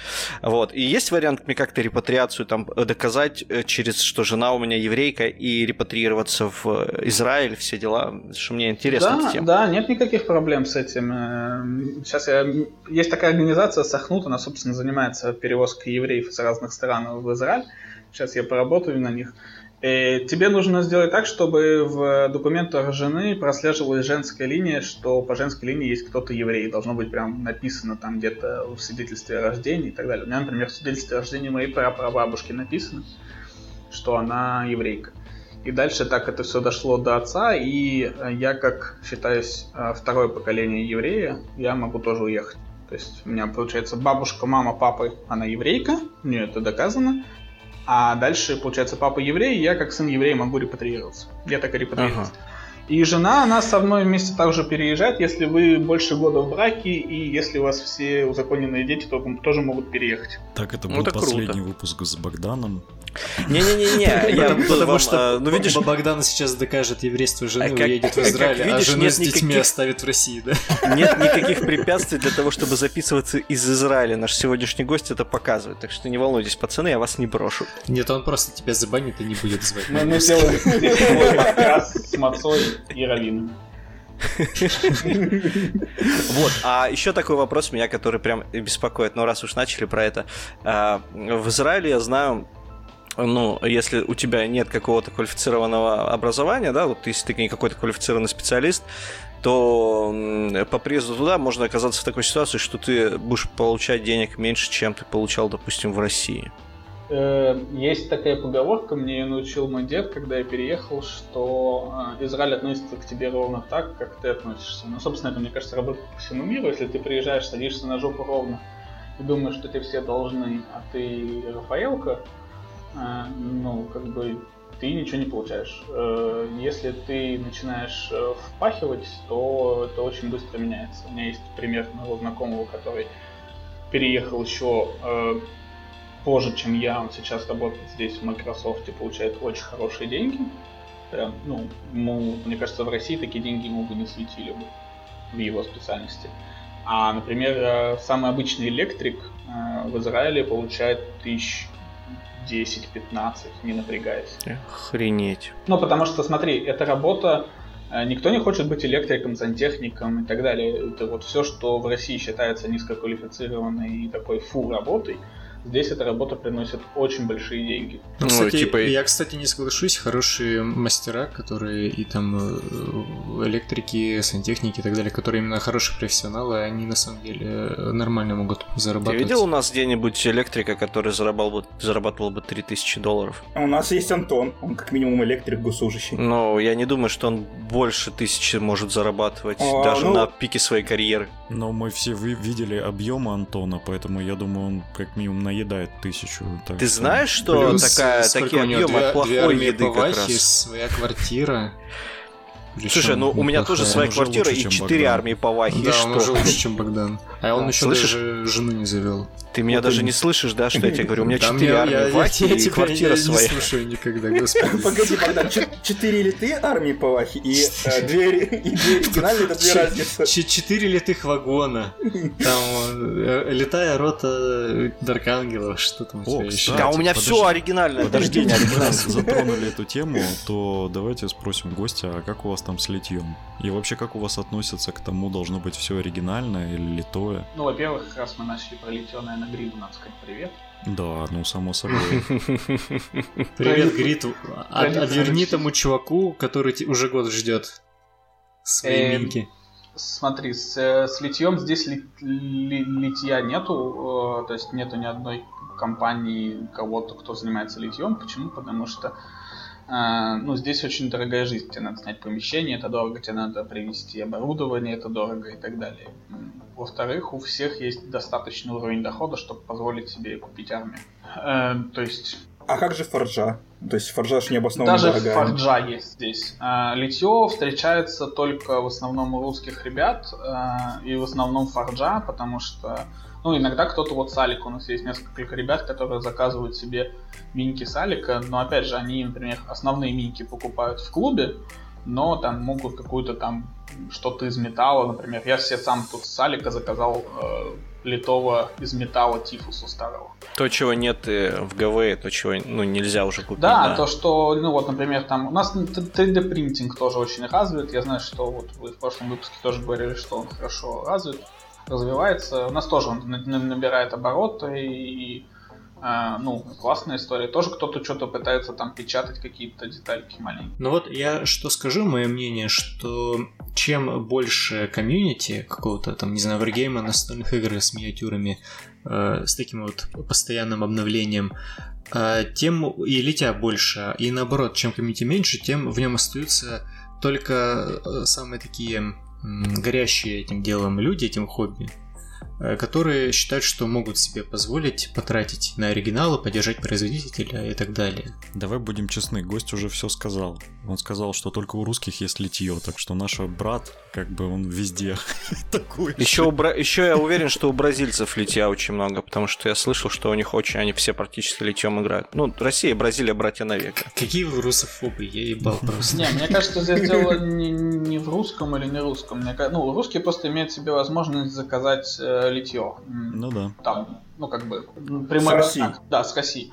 Speaker 3: вот. И есть вариант мне как-то репатриацию там доказать э, через, что жена у меня еврейка, и репатриироваться в э, Израиль, все дела, что мне интересна эта
Speaker 4: Да, да, нет никаких проблем с этим. Сейчас я... Есть такая организация Сахнут, она, собственно, занимается перевозкой евреев из разных стран в Израиль. Сейчас я поработаю на них. Э, Тебе нужно сделать так, чтобы в документах жены прослеживалась женская линия, что по женской линии есть кто-то еврей. Должно быть прям написано там где-то в свидетельстве о рождении и так далее. У меня, например, в свидетельстве о рождении моей прапрабабушки написано, что она еврейка. И дальше так это все дошло до отца, и э, я, как считаюсь э, второе поколение еврея, я могу тоже уехать. То есть у меня получается бабушка, мама, папа, она еврейка, у нее это доказано. А дальше, получается, папа еврей, и я как сын еврея могу репатриироваться. Я так и репатриировался. И жена, она со мной вместе также переезжает, если вы больше года в браке, и если у вас все узаконенные дети, то тоже могут переехать.
Speaker 1: Так, это
Speaker 3: Ну,
Speaker 1: был
Speaker 3: круто.
Speaker 1: последний выпуск с Богданом.
Speaker 3: Не-не-не, я
Speaker 2: Потому, что
Speaker 3: э, ну видишь,
Speaker 2: Богдан сейчас докажет еврейство жены,
Speaker 3: А
Speaker 2: уедет в
Speaker 3: как
Speaker 2: Израиль, а
Speaker 3: видишь,
Speaker 2: жену с детьми оставит в России, да?
Speaker 3: Нет никаких препятствий для того, чтобы записываться из Израиля. Наш сегодняшний гость это показывает. Так что не волнуйтесь, пацаны, я вас не брошу.
Speaker 2: Нет, он просто тебя забанит и не будет звать.
Speaker 4: Мы, сделаем подкаст с Мацой Равином.
Speaker 3: Вот. А еще такой вопрос меня, который прям беспокоит. Но раз уж начали про это. а, В Израиле я знаю, ну, если у тебя нет какого-то квалифицированного образования, да, вот если ты не какой-то квалифицированный специалист, то по приезду туда можно оказаться в такой ситуации, что ты будешь получать денег меньше, чем ты получал, допустим, в России.
Speaker 4: Э, Есть такая поговорка, мне ее научил мой дед, когда я переехал, что э, Израиль относится к тебе ровно так, как ты относишься. Ну, собственно, это, мне кажется, работает по всему миру. Если ты приезжаешь, садишься на жопу ровно и думаешь, что тебе все должны, а ты Рафаэлка, э, ну, как бы ты ничего не получаешь. Э, Если ты начинаешь э, впахивать, то это очень быстро меняется. У меня есть пример моего знакомого, который переехал еще позже, чем я, он сейчас работает здесь в Microsoft и получает очень хорошие деньги. Прям, ну, ему, мне кажется, в России такие деньги ему бы не светили бы в его специальности. А, например, э, самый обычный электрик э, в Израиле получает тысяч 10-15, не напрягаясь.
Speaker 3: Охренеть.
Speaker 4: Ну, потому что, смотри, эта работа, э, никто не хочет быть электриком, сантехником и так далее. Это вот все, что в России считается низкоквалифицированной и такой фу работой, здесь эта работа приносит очень большие деньги.
Speaker 2: Ну,
Speaker 3: Ну,
Speaker 2: кстати,
Speaker 3: типа-
Speaker 2: я, кстати, не соглашусь. Хорошие мастера, которые и там э, электрики, сантехники и так далее, которые именно хорошие профессионалы, они на самом деле э, нормально могут
Speaker 3: Ты
Speaker 2: зарабатывать.
Speaker 3: видел у нас где-нибудь электрика, который зарабатывал бы, зарабатывал бы 3000 долларов?
Speaker 5: А У нас есть Антон, он как минимум электрик госслужащий.
Speaker 3: Но я не думаю, что он больше тысячи может зарабатывать
Speaker 5: А,
Speaker 3: даже
Speaker 5: ну-
Speaker 3: на пике своей карьеры.
Speaker 1: Но мы все вы- видели объемы Антона, поэтому я думаю, он как минимум наедает тысячу. так
Speaker 3: Ты
Speaker 1: что-
Speaker 3: знаешь, что
Speaker 2: Плюс,
Speaker 3: такая, такие объемы
Speaker 2: две-
Speaker 3: плохой
Speaker 2: две армии
Speaker 3: еды как раз?
Speaker 2: своя квартира.
Speaker 3: Слушай,
Speaker 2: Причём
Speaker 3: ну у меня тоже своя квартира
Speaker 1: лучше,
Speaker 3: и
Speaker 1: чем
Speaker 3: 4
Speaker 1: Богдан.
Speaker 3: армии Павахи. и
Speaker 2: Да,
Speaker 3: что?
Speaker 2: он уже лучше, чем Богдан. А он
Speaker 3: А,
Speaker 2: еще
Speaker 3: слышишь?
Speaker 2: даже жену не завел.
Speaker 3: Ты меня
Speaker 5: Вот
Speaker 3: даже
Speaker 5: именно.
Speaker 3: не слышишь, да, что я тебе говорю? У меня
Speaker 2: Да
Speaker 3: 4
Speaker 2: мне-
Speaker 3: армии
Speaker 2: я- я-
Speaker 3: Вахи
Speaker 2: я
Speaker 3: и
Speaker 2: тебя
Speaker 3: квартира
Speaker 2: не
Speaker 3: своя.
Speaker 2: слушаю никогда, господи.
Speaker 5: Погоди, Богдан, чет- четыре ли ты армии Павахи и э, и две оригинальные, это две разницы.
Speaker 2: Четыре литых вагона. Там э, летая рота Даркангелов, что там у тебя еще?
Speaker 3: Да, у меня
Speaker 1: подожди.
Speaker 3: все оригинальное, дождение
Speaker 1: раз затронули эту тему, то давайте спросим гостя, а как у вас там с литьем? И вообще, как у вас относятся к тому, должно быть все оригинальное или литое?
Speaker 4: Ну, во-первых, раз мы начали про литьёное на гриду, надо сказать привет.
Speaker 1: Да, ну само собой.
Speaker 2: Привет, Грит. Отверни тому чуваку, который уже год ждет своей
Speaker 4: Эм,
Speaker 2: минки.
Speaker 4: Смотри, с, э, с литьем здесь ли- ли- литья нету, э, то есть нету ни одной компании, кого-то, кто занимается литьем. Почему? Потому что э, ну, здесь очень дорогая жизнь. Тебе надо снять помещение, это дорого, тебе надо привезти оборудование, это дорого и так далее. Во-вторых, у всех есть достаточный уровень дохода, чтобы позволить себе купить армию. Э, то есть
Speaker 5: А как же форджа? То есть форджа ж необоснованно
Speaker 4: Даже
Speaker 5: дорогая.
Speaker 4: форджа есть здесь. А, Литье встречается только в основном у русских ребят а, и в основном форджа, потому что ну, иногда кто-то вот Салик, у нас есть несколько ребят, которые заказывают себе миньки Салика, но опять же, они, например, основные миньки покупают в клубе, но там могут какую-то там что-то из металла, например. Я себе сам тут с Салика заказал э, литого из металла Тифуса старого.
Speaker 3: То, чего нет э, в ГВ, то, чего ну, нельзя уже купить.
Speaker 4: Да, то, что, ну вот, например, там у нас 3D принтинг тоже очень развит. Я знаю, что вот вы в прошлом выпуске тоже говорили, что он хорошо развит, развивается. У нас тоже он набирает обороты и а, ну, классная история. Тоже кто-то что-то пытается там печатать какие-то детальки маленькие.
Speaker 2: Ну вот я что скажу, мое мнение, что чем больше комьюнити какого-то там, не знаю, варгейма, настольных игр с миниатюрами, э, с таким вот постоянным обновлением, э, тем и летя больше. И наоборот, чем комьюнити меньше, тем в нем остаются только э, самые такие горящие этим делом люди, этим хобби. Э, которые считают, что могут себе позволить потратить на оригиналы, поддержать производителя и так далее.
Speaker 1: Давай будем честны, гость уже все сказал. Он сказал, что только у русских есть литье, так что наш брат, как бы он везде такой.
Speaker 3: Еще, у бра... Еще я уверен, что у бразильцев литья очень много, потому что я слышал, что у них очень, они все практически литьем играют. Ну, Россия и Бразилия братья навека.
Speaker 2: Какие вы русофобы, я ебал просто.
Speaker 4: Не, мне кажется, здесь дело не, не в русском или не русском. Мне, ну, русские просто имеют себе возможность заказать э, литье.
Speaker 1: Ну да.
Speaker 4: Там, ну как бы прямой
Speaker 5: с.
Speaker 4: Да, с России.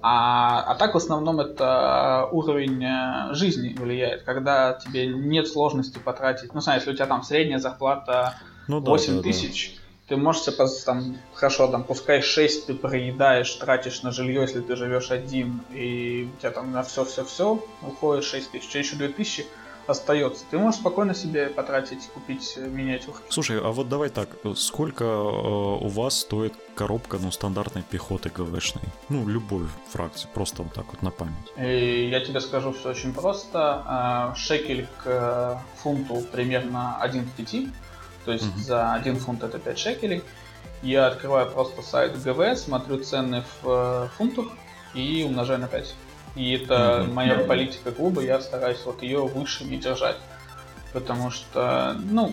Speaker 4: А, а так в основном это уровень э, жизни влияет, когда тебе нет сложности потратить. Ну, смотри, если у тебя там средняя зарплата
Speaker 1: ну, да,
Speaker 4: 8
Speaker 1: да,
Speaker 4: тысяч, да. ты можешь себе там, хорошо, там, пускай 6 ты проедаешь, тратишь на жилье, если ты живешь один, и у тебя там на все-все-все уходит 6 тысяч, еще 2 тысячи, остается. Ты можешь спокойно себе потратить, купить миниатюрки.
Speaker 1: Слушай, а вот давай так, сколько э, у вас стоит коробка, ну, стандартной пехоты ГВшной? Ну, любой фракции, просто вот так вот на память.
Speaker 4: И я тебе скажу все очень просто. Шекель к фунту примерно 1 к 5. То есть угу. за 1 фунт это 5 шекелей. Я открываю просто сайт ГВ, смотрю цены в фунтах и умножаю на 5. И это mm-hmm. моя политика клуба, я стараюсь вот ее выше не держать. Потому что, ну,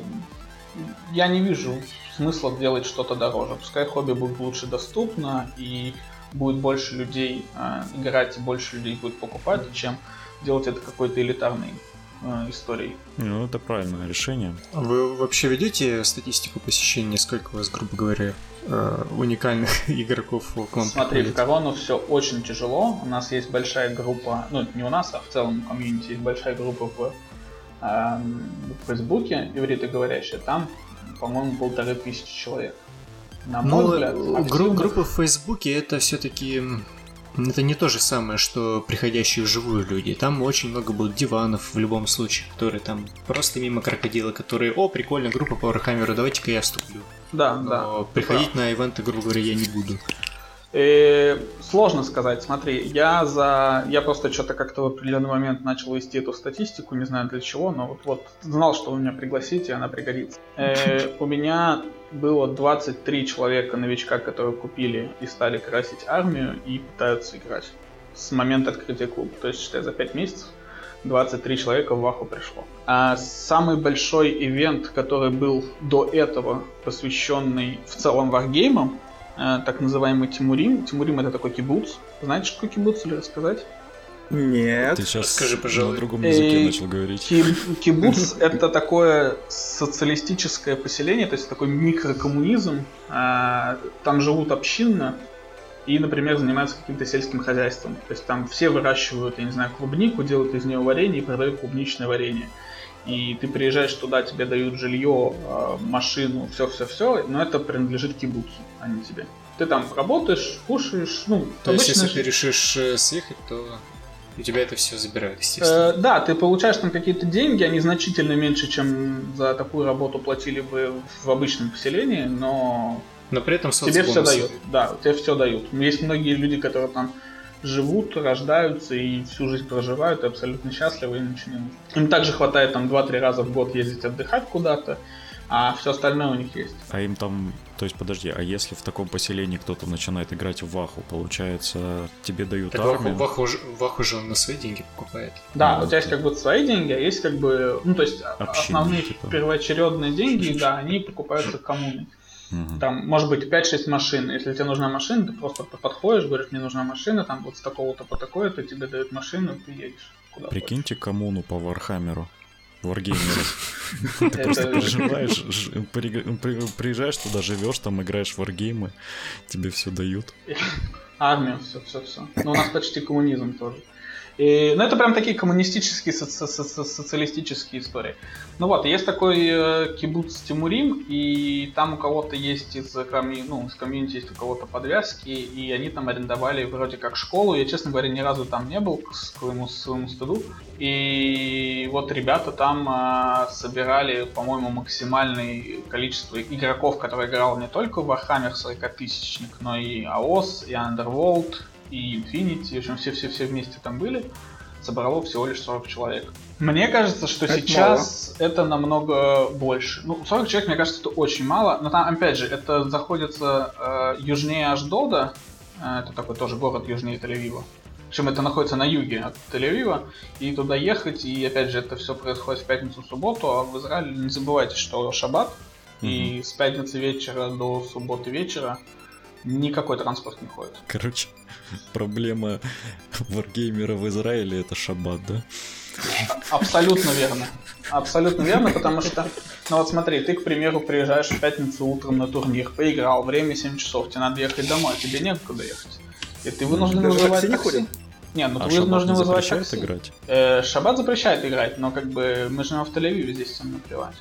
Speaker 4: я не вижу смысла делать что-то дороже. Пускай хобби будет лучше доступно и будет больше людей э, играть и больше людей будет покупать, чем делать это какой-то элитарной э, историей.
Speaker 1: Ну, это правильное решение.
Speaker 2: Вы вообще ведете статистику посещения, сколько у вас, грубо говоря, э, уникальных игроков к вам
Speaker 4: Смотри, приходит? в корону все очень тяжело. У нас есть большая группа, ну не у нас, а в целом в комьюнити есть большая группа в, э, в Фейсбуке, ивритоговорящая. Там, по-моему, полторы тысячи человек.
Speaker 2: На мой ну, взгляд, гру- группа в Фейсбуке это все-таки это не то же самое, что приходящие вживую люди. Там очень много будет диванов в любом случае, которые там просто мимо крокодила, которые, о, прикольно, группа Powerhammer, давайте-ка я вступлю.
Speaker 4: Да, Но да.
Speaker 2: Приходить да. на ивенты, грубо говоря, я не буду.
Speaker 4: И э, сложно сказать. Смотри, я за, я просто что-то как-то в определенный момент начал вести эту статистику, не знаю для чего, но вот, вот знал, что вы меня пригласите, и она пригодится. Э, у меня было 23 человека новичка, которые купили и стали красить армию и пытаются играть с момента открытия клуба. То есть, считай, за 5 месяцев 23 человека в Ваху пришло. А самый большой ивент, который был до этого посвященный в целом варгеймам, Э, так называемый Тимурим. Тимурим это такой кибуц. Знаете, что такое кибуц или рассказать?
Speaker 5: Нет.
Speaker 1: Ты сейчас Скажи, пожалуйста. на другом языке э, начал говорить.
Speaker 4: Кибуц это такое социалистическое поселение, то есть такой микрокоммунизм. Э, там живут общинно и, например, занимаются каким-то сельским хозяйством. То есть там все выращивают, я не знаю, клубнику, делают из нее варенье и продают клубничное варенье и ты приезжаешь туда, тебе дают жилье, а, машину, все-все-все, но это принадлежит кибуцу, а не тебе. Ты там работаешь, кушаешь, ну,
Speaker 2: То есть, если ты решишь э, съехать, то у тебя это все забирают, естественно.
Speaker 4: Э, да, ты получаешь там какие-то деньги, они значительно меньше, чем за такую работу платили бы в обычном поселении, но
Speaker 2: но при этом
Speaker 4: тебе все дают. Да, тебе все дают. Есть многие люди, которые там живут, рождаются и всю жизнь проживают, и абсолютно счастливы, и ничего не нужно. Им также хватает там 2-3 раза в год ездить отдыхать куда-то, а все остальное у них есть.
Speaker 1: А им там, то есть подожди, а если в таком поселении кто-то начинает играть в Ваху, получается, тебе дают
Speaker 2: Так Ваху,
Speaker 1: армию?
Speaker 2: Ваху, же- Ваху же он на свои деньги покупает.
Speaker 4: Да,
Speaker 1: Ну,
Speaker 4: у тебя есть как бы свои деньги, а есть как бы, ну то есть
Speaker 1: Общинные,
Speaker 4: основные
Speaker 1: типа.
Speaker 4: первоочередные деньги, да, они покупаются коммуной.
Speaker 1: Мгм.
Speaker 4: Там может быть 5-6 машин. Если тебе нужна машина, ты просто подходишь, говоришь, мне нужна машина, там вот с такого-то по такое-то тебе дают машину, и ты едешь куда
Speaker 1: Прикиньте коммуну по Warhammer у.
Speaker 4: Wargamer
Speaker 1: у. Ты просто при- приезжаешь туда, живешь, там играешь в wargame ы, тебе все дают.
Speaker 4: хочешь. Армия, все, все, все. Но у нас почти коммунизм тоже. И, ну, это прям такие коммунистические, соци- соци- социалистические истории. Ну вот, есть такой э, кибуц Тимурим, и там у кого-то есть из, комью- ну, из комьюнити есть у кого-то подвязки, и они там арендовали вроде как школу. Я, честно говоря, ни разу там не был, к своему, своему стыду. И вот ребята там э, собирали, по-моему, максимальное количество игроков, которые играл не только в Warhammer 40 тысячник, но и AOS, и Underworld, и Infinity, в общем, все-все-все вместе там были, собрало всего лишь 40 человек. Мне кажется, что
Speaker 5: Это
Speaker 4: сейчас это намного больше. Ну, 40 человек, мне кажется, это очень мало, но там, опять же, это заходится э, южнее Аждода, э, это такой тоже город южнее Тель-Авива. Причем это находится на юге от Тель-Авива, и туда ехать, и опять же, это все происходит в пятницу-субботу, а в Израиле не забывайте, что шаббат, и с пятницы вечера до субботы вечера никакой транспорт не ходит.
Speaker 1: Короче, проблема варгеймера в Израиле это шаббат, да?
Speaker 4: Абсолютно верно. Абсолютно верно, потому что, ну вот смотри, ты, к примеру, приезжаешь в пятницу утром на турнир, поиграл, время 7 часов, тебе надо ехать домой, а тебе некуда ехать. И ты вынужден
Speaker 5: Даже
Speaker 4: вызывать
Speaker 5: такси не ходят?
Speaker 4: Не, ну
Speaker 1: А
Speaker 4: ты вынужден
Speaker 1: не
Speaker 4: вызывать
Speaker 1: запрещает
Speaker 4: такси.
Speaker 1: играть?
Speaker 4: Э, Шаббат запрещает играть, но как бы мы живем в Тель-Авиве, здесь всем наплевать.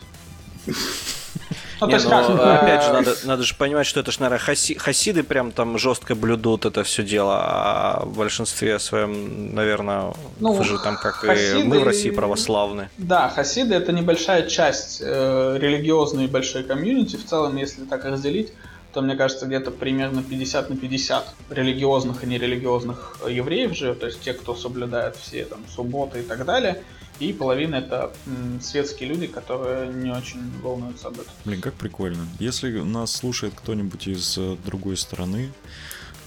Speaker 4: Ну, то есть как,
Speaker 3: опять же, надо, надо же понимать, что это ж, наверное, хаси- хасиды прям там жестко блюдут это все дело, а в большинстве своем, наверное,
Speaker 4: Ну,
Speaker 3: вы же там, как и
Speaker 4: хасиды-
Speaker 3: мы в России, православны.
Speaker 4: Да, хасиды это небольшая часть э, религиозной большой комьюнити. В целом, если так разделить, то мне кажется, где-то примерно 50 на 50 религиозных и нерелигиозных э, евреев живет, то есть те, кто соблюдает все там субботы и так далее. И половина это светские люди, которые не очень волнуются об этом.
Speaker 1: Блин, как прикольно. Если нас слушает кто-нибудь из э, другой страны,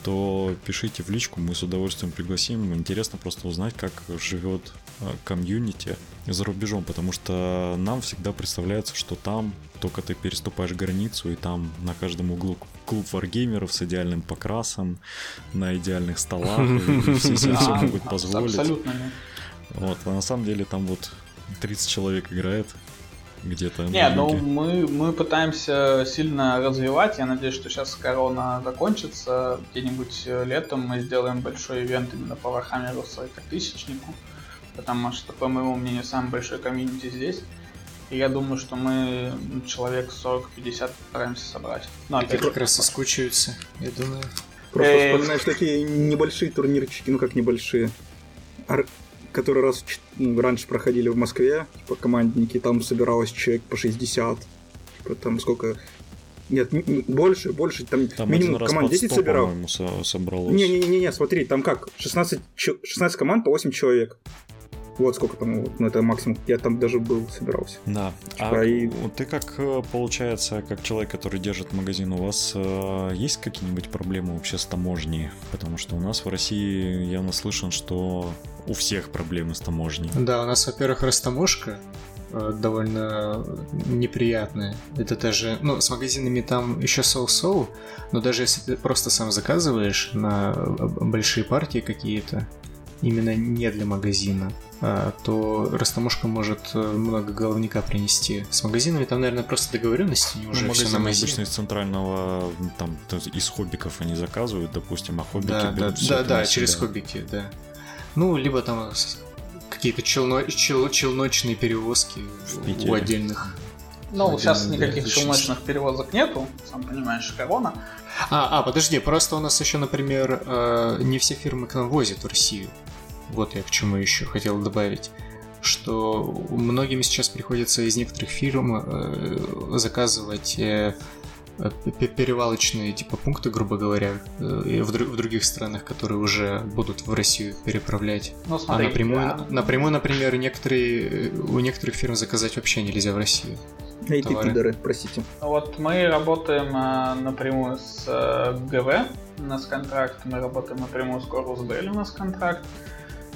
Speaker 1: то пишите в личку, мы с удовольствием пригласим. Интересно просто узнать, как живет э, комьюнити за рубежом, потому что нам всегда представляется, что там только ты переступаешь границу, и там на каждом углу клуб wargamer ов с идеальным покрасом, на идеальных столах, и все себе все могут позволить.
Speaker 4: Абсолютно нет.
Speaker 1: Вот, а на самом деле там вот 30 человек играет где-то.
Speaker 4: Не, ну мы, мы пытаемся сильно развивать. Я надеюсь, что сейчас корона закончится. Где-нибудь э, летом мы сделаем большой ивент именно по Warhammer у 40 тысячнику. Потому что, по моему мнению, самый большой комьюнити здесь. И я думаю, что мы ну, человек 40-50 постараемся собрать. Но
Speaker 2: Люди
Speaker 4: опять
Speaker 2: как раз соскучаются, я думаю.
Speaker 5: Просто
Speaker 4: Э,
Speaker 5: вспоминаешь такие небольшие турнирчики, ну как небольшие, ар- которые раз ну, раньше проходили в Москве, типа командники, там собиралось человек по 60, типа там сколько... Нет, больше, больше, там,
Speaker 1: Там
Speaker 5: минимум команд
Speaker 1: под
Speaker 5: 10
Speaker 1: 100,
Speaker 5: собирал.
Speaker 1: собралось.
Speaker 5: Не-не-не, смотри, там как, 16, чё- 16 команд по 8 человек. Вот сколько там, вот, ну это максимум, я там даже был, собирался.
Speaker 1: Да.
Speaker 5: Типа
Speaker 1: А
Speaker 5: и-
Speaker 1: вот ты как, э, получается, как человек, который держит магазин, у вас э, есть какие-нибудь проблемы вообще с таможней? Потому что у нас в России явно слышен, что у всех проблемы с таможней.
Speaker 2: Да, у нас, во-первых, растаможка э, довольно неприятная. Это даже, ну, с магазинами там еще соу-соу, но даже если ты просто сам заказываешь на э, большие партии какие-то, именно не для магазина, а, то растаможка может э, много головника принести. С магазинами там, наверное, просто договоренности
Speaker 1: Ну,
Speaker 2: уже все
Speaker 1: магазин
Speaker 2: на
Speaker 1: обычно
Speaker 2: магазин.
Speaker 1: из центрального, там, из хоббиков они заказывают, допустим, а хоббики
Speaker 2: Да, да,
Speaker 1: берут
Speaker 2: да,
Speaker 1: это
Speaker 2: да,
Speaker 1: на
Speaker 2: через
Speaker 1: себя.
Speaker 2: хоббики, да. Ну, либо там какие-то челно- чел- челночные перевозки
Speaker 1: В
Speaker 2: у отдельных.
Speaker 4: ну,
Speaker 2: Отдельно,
Speaker 4: сейчас
Speaker 2: да,
Speaker 4: никаких челночных перевозок нету, сам понимаешь, корона.
Speaker 2: А, а, подожди, просто у нас еще, например, э, не все фирмы к нам возят в Россию. Вот я к чему еще хотел добавить. Что многим сейчас приходится из некоторых фирм э, заказывать э, перевалочные типа пункты, грубо говоря, э, в, дру- в других странах, которые уже будут в Россию переправлять.
Speaker 4: Ну,
Speaker 2: А
Speaker 4: смотри,
Speaker 2: напрямую,
Speaker 4: я-
Speaker 2: напрямую, например, некоторые, у некоторых фирм заказать вообще нельзя в Россию.
Speaker 5: Эй, ты пидоры, простите.
Speaker 4: Вот мы работаем э, напрямую с э, ГВ, у нас контракт, мы работаем напрямую с Corvus Belli, у нас контракт.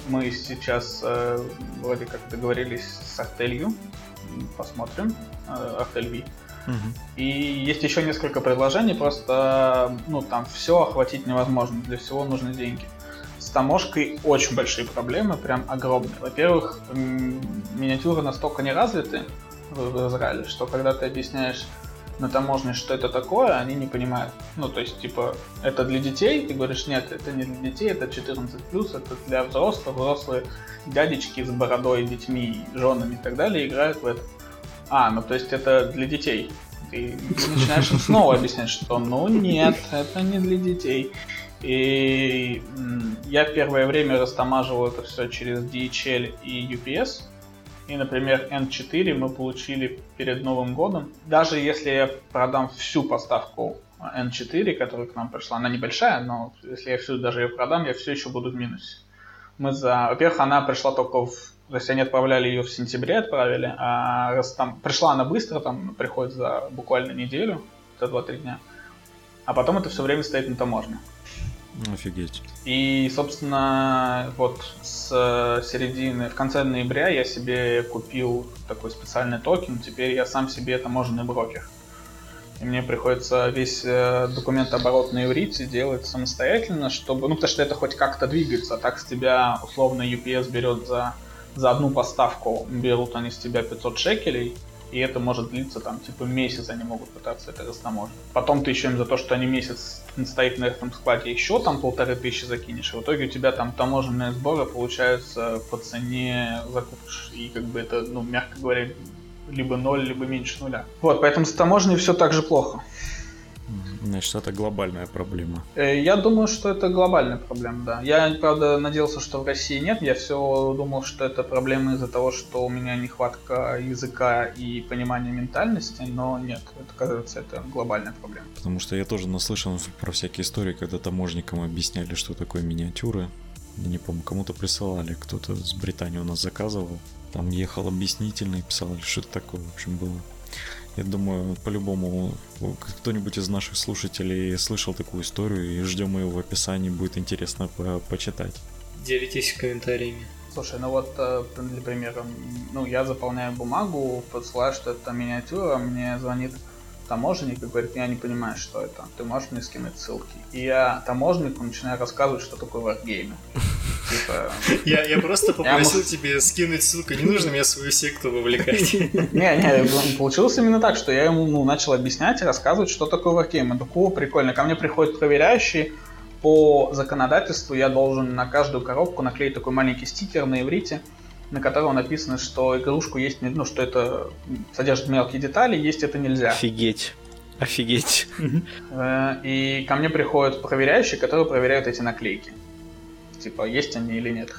Speaker 4: Мы сейчас э, вроде как договорились с Артелью, посмотрим, э, Артель Ви.
Speaker 1: Мгм.
Speaker 4: И есть еще несколько предложений, просто ну там все охватить невозможно, для всего нужны деньги. С таможкой очень большие проблемы, прям огромные. Во-первых, миниатюры настолько не развиты в Израиле, что когда ты объясняешь на таможне, что это такое, они не понимают. Ну, то есть, типа, это для детей, ты говоришь, нет, это не для детей, это 14+, это для взрослых, взрослые дядечки с бородой, детьми, женами и так далее играют в это. А, ну то есть это для детей. Ты начинаешь снова объяснять, что ну нет, это не для детей. И я первое время растамаживал это все через DHL и UPS. И, например, N4 мы получили перед Новым годом. Даже если я продам всю поставку N4, которая к нам пришла, она небольшая, но если я всю даже ее продам, я все еще буду в минусе. Мы за... Во-первых, она пришла только в... То есть они отправляли ее в сентябре, отправили, а раз там... Пришла она быстро, там приходит за буквально неделю, за 2-3 дня. А потом это все время стоит на таможне.
Speaker 1: Офигеть.
Speaker 4: И, собственно, вот с середины, в конце ноября я себе купил такой специальный токен. Теперь я сам себе таможенный брокер. И мне приходится весь э, документооборот на иврите делать самостоятельно, чтобы, ну, потому что это хоть как-то двигается. Так с тебя, условно, UPS берет за, за одну поставку, берут они с тебя 500 шекелей, и это может длиться там типа месяц, они могут пытаться это растаможить. Потом ты еще им за то, что они месяц стоит на этом складе, еще там полторы тысячи закинешь, и в итоге у тебя там таможенные сборы получаются по цене закупишь. И как бы это, ну, мягко говоря, либо ноль, либо меньше нуля. Вот, поэтому с таможней все так же плохо.
Speaker 1: Значит, это глобальная проблема.
Speaker 4: Э, Я думаю, что это глобальная проблема, да. Я, правда, надеялся, что в России нет. Я все думал, что это проблема из-за того, что у меня нехватка языка и понимания ментальности, но нет. Это, кажется, это глобальная проблема.
Speaker 1: Потому что я тоже наслышан про всякие истории, когда таможникам объясняли, что такое миниатюры. Я не помню, кому-то присылали, кто-то с Британии у нас заказывал. Там ехал объяснительный, писал, что это такое, в общем, было. Я думаю, по-любому кто-нибудь из наших слушателей слышал такую историю и ждем ее в описании, будет интересно по почитать.
Speaker 2: Делитесь комментариями.
Speaker 4: Слушай, ну вот, э, для примера, ну, я заполняю бумагу, посылаю, что это миниатюра, мне звонит таможенник и говорит, я не понимаю, что это, ты можешь мне скинуть ссылки? И я таможеннику начинаю рассказывать, что такое варгеймы. Типа,
Speaker 2: Я, я просто
Speaker 4: Я
Speaker 2: попросил
Speaker 4: мог-
Speaker 2: тебе скинуть ссылку, не нужно меня свою секту вовлекать.
Speaker 4: Не, не, получилось именно так, что я ему ну, начал объяснять и рассказывать, что такое Wargame. Такого прикольно. Ко мне приходят проверяющие. По законодательству я должен на каждую коробку наклеить такой маленький стикер на иврите, на котором написано, что игрушку есть, ну, что это содержит мелкие детали, есть это нельзя.
Speaker 3: Офигеть. Офигеть.
Speaker 4: Э, И ко мне приходят проверяющие, которые проверяют эти наклейки. Типа, есть они или нет.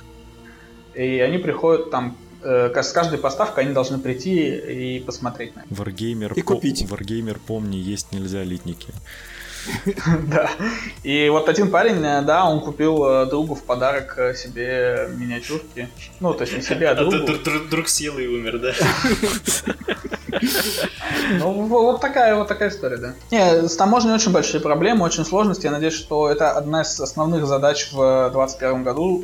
Speaker 4: И они приходят там, э, с каждой поставкой они должны прийти и посмотреть на это.
Speaker 1: Варгеймер,
Speaker 5: И купить.
Speaker 1: Варгеймер, помни, есть нельзя литники.
Speaker 4: Да. И вот один парень, э, да, он купил э, другу в подарок э, себе миниатюрки. Ну, то есть не себе, а
Speaker 2: А
Speaker 4: другу.
Speaker 2: друг- съел и умер, да?
Speaker 4: Ну, во- вот такая вот такая история, да. Не, с таможней очень большие проблемы, очень сложности. Я надеюсь, что это одна из основных задач в 2021 году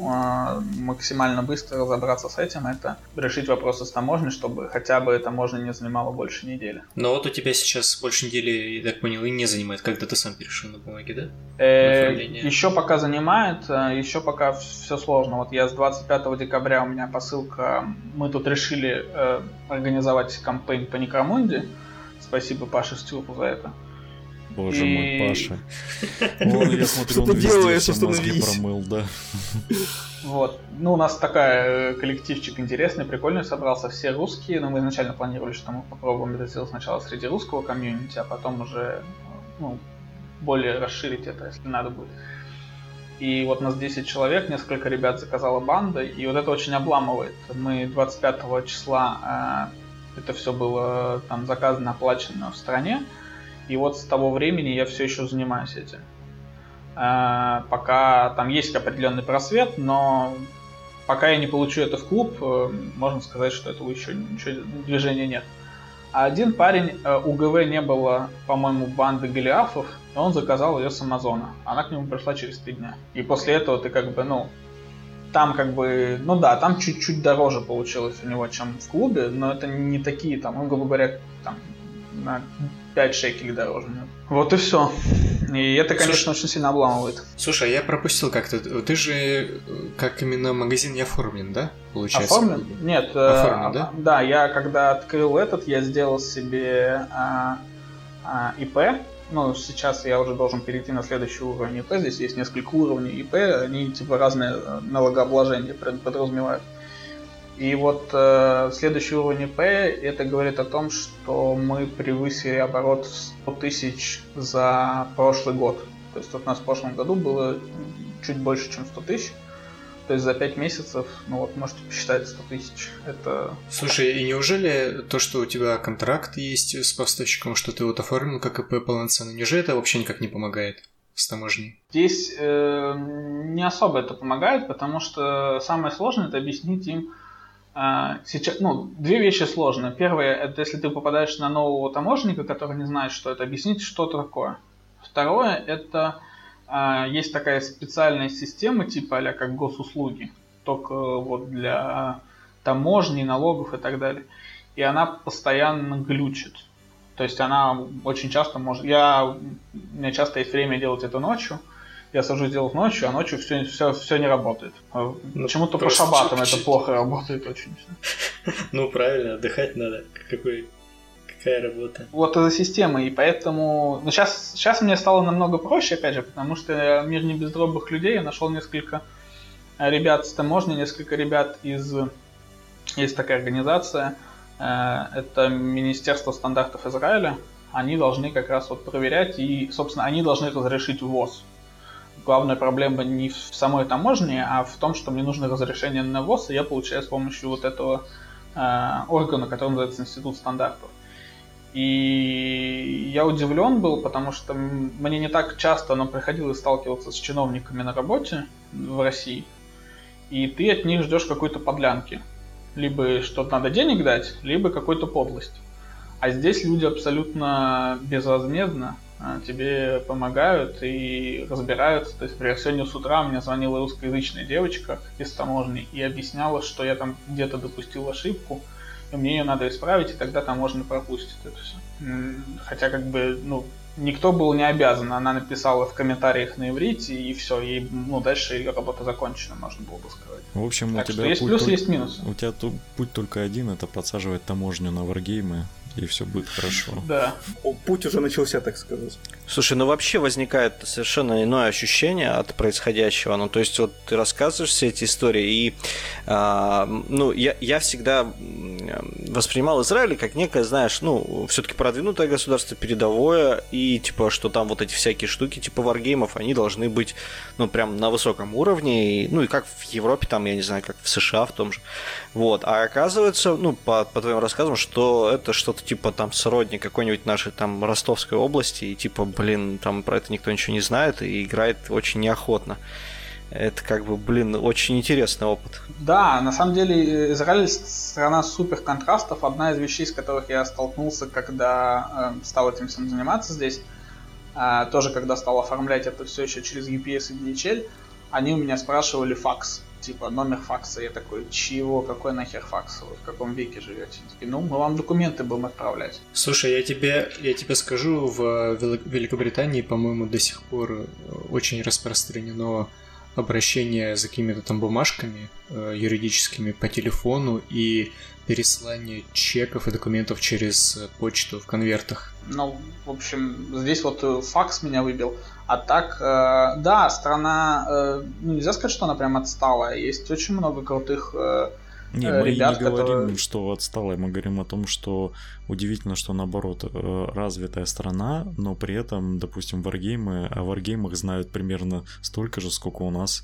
Speaker 4: максимально быстро разобраться с этим. Это решить вопросы с таможней, чтобы хотя бы таможня не занимала больше недели.
Speaker 2: Но вот у тебя сейчас больше недели, я так понял, и не занимает, когда ты сам перешел на бумаге, да?
Speaker 4: Э, еще пока занимает, э, еще пока все сложно. Вот я с 25 декабря у меня посылка. Мы тут решили э, организовать кампейн по Некромунде. Спасибо Паше Стюпу за это.
Speaker 1: Боже
Speaker 4: И-
Speaker 1: мой, Паша. Вон, я смотрю,
Speaker 5: Что
Speaker 1: он
Speaker 5: ты
Speaker 1: везде
Speaker 5: делаешь?
Speaker 1: все мозги
Speaker 5: Остановись.
Speaker 1: промыл, да.
Speaker 4: Вот. Ну, у нас такая коллективчик интересный, прикольный собрался. Все русские, но мы изначально планировали, что мы попробуем это сделать сначала среди русского комьюнити, а потом уже ну, более расширить это, если надо будет. И вот нас 10 человек, несколько ребят заказала банда, и вот это очень обламывает. Мы 25 числа э, это все было там заказано, оплачено в стране, и вот с того времени я все еще занимаюсь этим. Э, пока там есть определенный просвет, но пока я не получу это в клуб, э, можно сказать, что этого еще ничего движения нет. А один парень, э, у ГВ не было, по-моему, банды Голиафов, он заказал ее с Амазона. Она к нему пришла через три дня. И после этого ты как бы, ну, там как бы, ну да, там чуть-чуть дороже получилось у него, чем в клубе, но это не такие там, ну, грубо говоря, там на 5 шекелей дороже. Вот и все. И это, конечно, Слушай, очень сильно обламывает.
Speaker 2: Слушай, а я пропустил как-то. Ты же э, как именно магазин не оформлен, да?
Speaker 4: Получается. Оформлен? Нет. Э, оформлен, э, да? Да, я когда открыл этот, я сделал себе а, а, ИП. Ну, сейчас я уже должен перейти на следующий уровень ИП. Здесь есть несколько уровней ИП, они типа разные э, налогообложения подразумевают. И вот э, следующий уровень ИП, это говорит о том, что мы превысили оборот 100 тысяч за прошлый год. То есть вот у нас в прошлом году было чуть больше, чем 100 тысяч. То есть за 5 месяцев, ну вот можете посчитать 100 тысяч. Это...
Speaker 2: Слушай, и неужели то, что у тебя контракт есть с поставщиком, что ты вот оформил как ИП полноценно, неужели это вообще никак не помогает? с таможней?
Speaker 4: Здесь э, не особо это помогает, потому что самое сложное это объяснить им, а, сейчас, ну, две вещи сложные. Первое, это если ты попадаешь на нового таможенника, который не знает, что это, объяснить, что это такое. Второе, это а, есть такая специальная система, типа а как госуслуги, только вот для таможни, налогов и так далее. И она постоянно глючит. То есть она очень часто может... Я... У меня часто есть время делать это ночью, я сажусь делать ночью, а ночью все, все, все не работает. А ну, Почему-то по шабатам это плохо работает очень.
Speaker 2: Ну, правильно, отдыхать надо. Какой, какая работа.
Speaker 4: Вот эта система, и поэтому... Ну, сейчас, сейчас мне стало намного проще, опять же, потому что мир не бездробных людей, я нашел несколько ребят с таможни, несколько ребят из... Есть такая организация, э, это Министерство стандартов Израиля, они должны как раз вот проверять, и, собственно, они должны разрешить ввоз главная проблема не в самой таможне, а в том, что мне нужно разрешение на ввоз, и я получаю с помощью вот этого э, органа, который называется Институт стандартов. И я удивлен был, потому что мне не так часто, но приходилось сталкиваться с чиновниками на работе в России, и ты от них ждешь какой-то подлянки. Либо что-то надо денег дать, либо какой-то подлость. А здесь люди абсолютно безвозмездно а, тебе помогают и разбираются. То есть, например, сегодня с утра мне звонила русскоязычная девочка из таможни и объясняла, что я там где-то допустил ошибку, мне ее надо исправить, и тогда таможня пропустит это все. Хотя, как бы, ну, никто был не обязан. Она написала в комментариях на иврите, и все, и ну, дальше ее работа закончена, можно было бы сказать.
Speaker 1: В общем, так у тебя
Speaker 4: есть плюс, есть минус.
Speaker 1: У тебя путь только один, это подсаживать таможню на варгеймы и все будет хорошо.
Speaker 4: Да.
Speaker 5: Путь уже начался, так сказать.
Speaker 3: Слушай, ну вообще возникает совершенно иное ощущение от происходящего. Ну, то есть, вот ты рассказываешь все эти истории, и а, ну, я, я всегда воспринимал Израиль как некое, знаешь, ну, все-таки продвинутое государство, передовое, и типа, что там вот эти всякие штуки, типа варгеймов, они должны быть, ну, прям на высоком уровне, и, ну, и как в Европе, там, я не знаю, как в США в том же. Вот. А оказывается, ну, по, по твоим рассказам, что это что-то типа там сродни какой-нибудь нашей там Ростовской области, и типа, блин, там про это никто ничего не знает, и играет очень неохотно. Это как бы, блин, очень интересный опыт.
Speaker 4: Да, на самом деле Израиль страна супер контрастов. Одна из вещей, с которых я столкнулся, когда э, стал этим всем заниматься здесь, э, тоже когда стал оформлять это все еще через UPS и DHL, они у меня спрашивали факс типа номер факса. Я такой, чего, какой нахер факс? Вы в каком веке живете? Такие, ну, мы вам документы будем отправлять.
Speaker 2: Слушай, я тебе, я тебе скажу, в Великобритании, по-моему, до сих пор э, очень распространено обращение за какими-то там бумажками э, юридическими по телефону и переслание чеков и документов через почту в конвертах.
Speaker 4: Ну, в общем, здесь вот э, факс меня выбил. А так, э, да, страна, э, ну, нельзя сказать, что она прям отсталая. Есть очень много крутых э,
Speaker 1: не, мы ребят, не говорим, которые... что отсталая, мы говорим о том, что удивительно, что наоборот э, развитая страна, но при этом, допустим, варгеймы, о варгеймах знают примерно столько же, сколько у нас,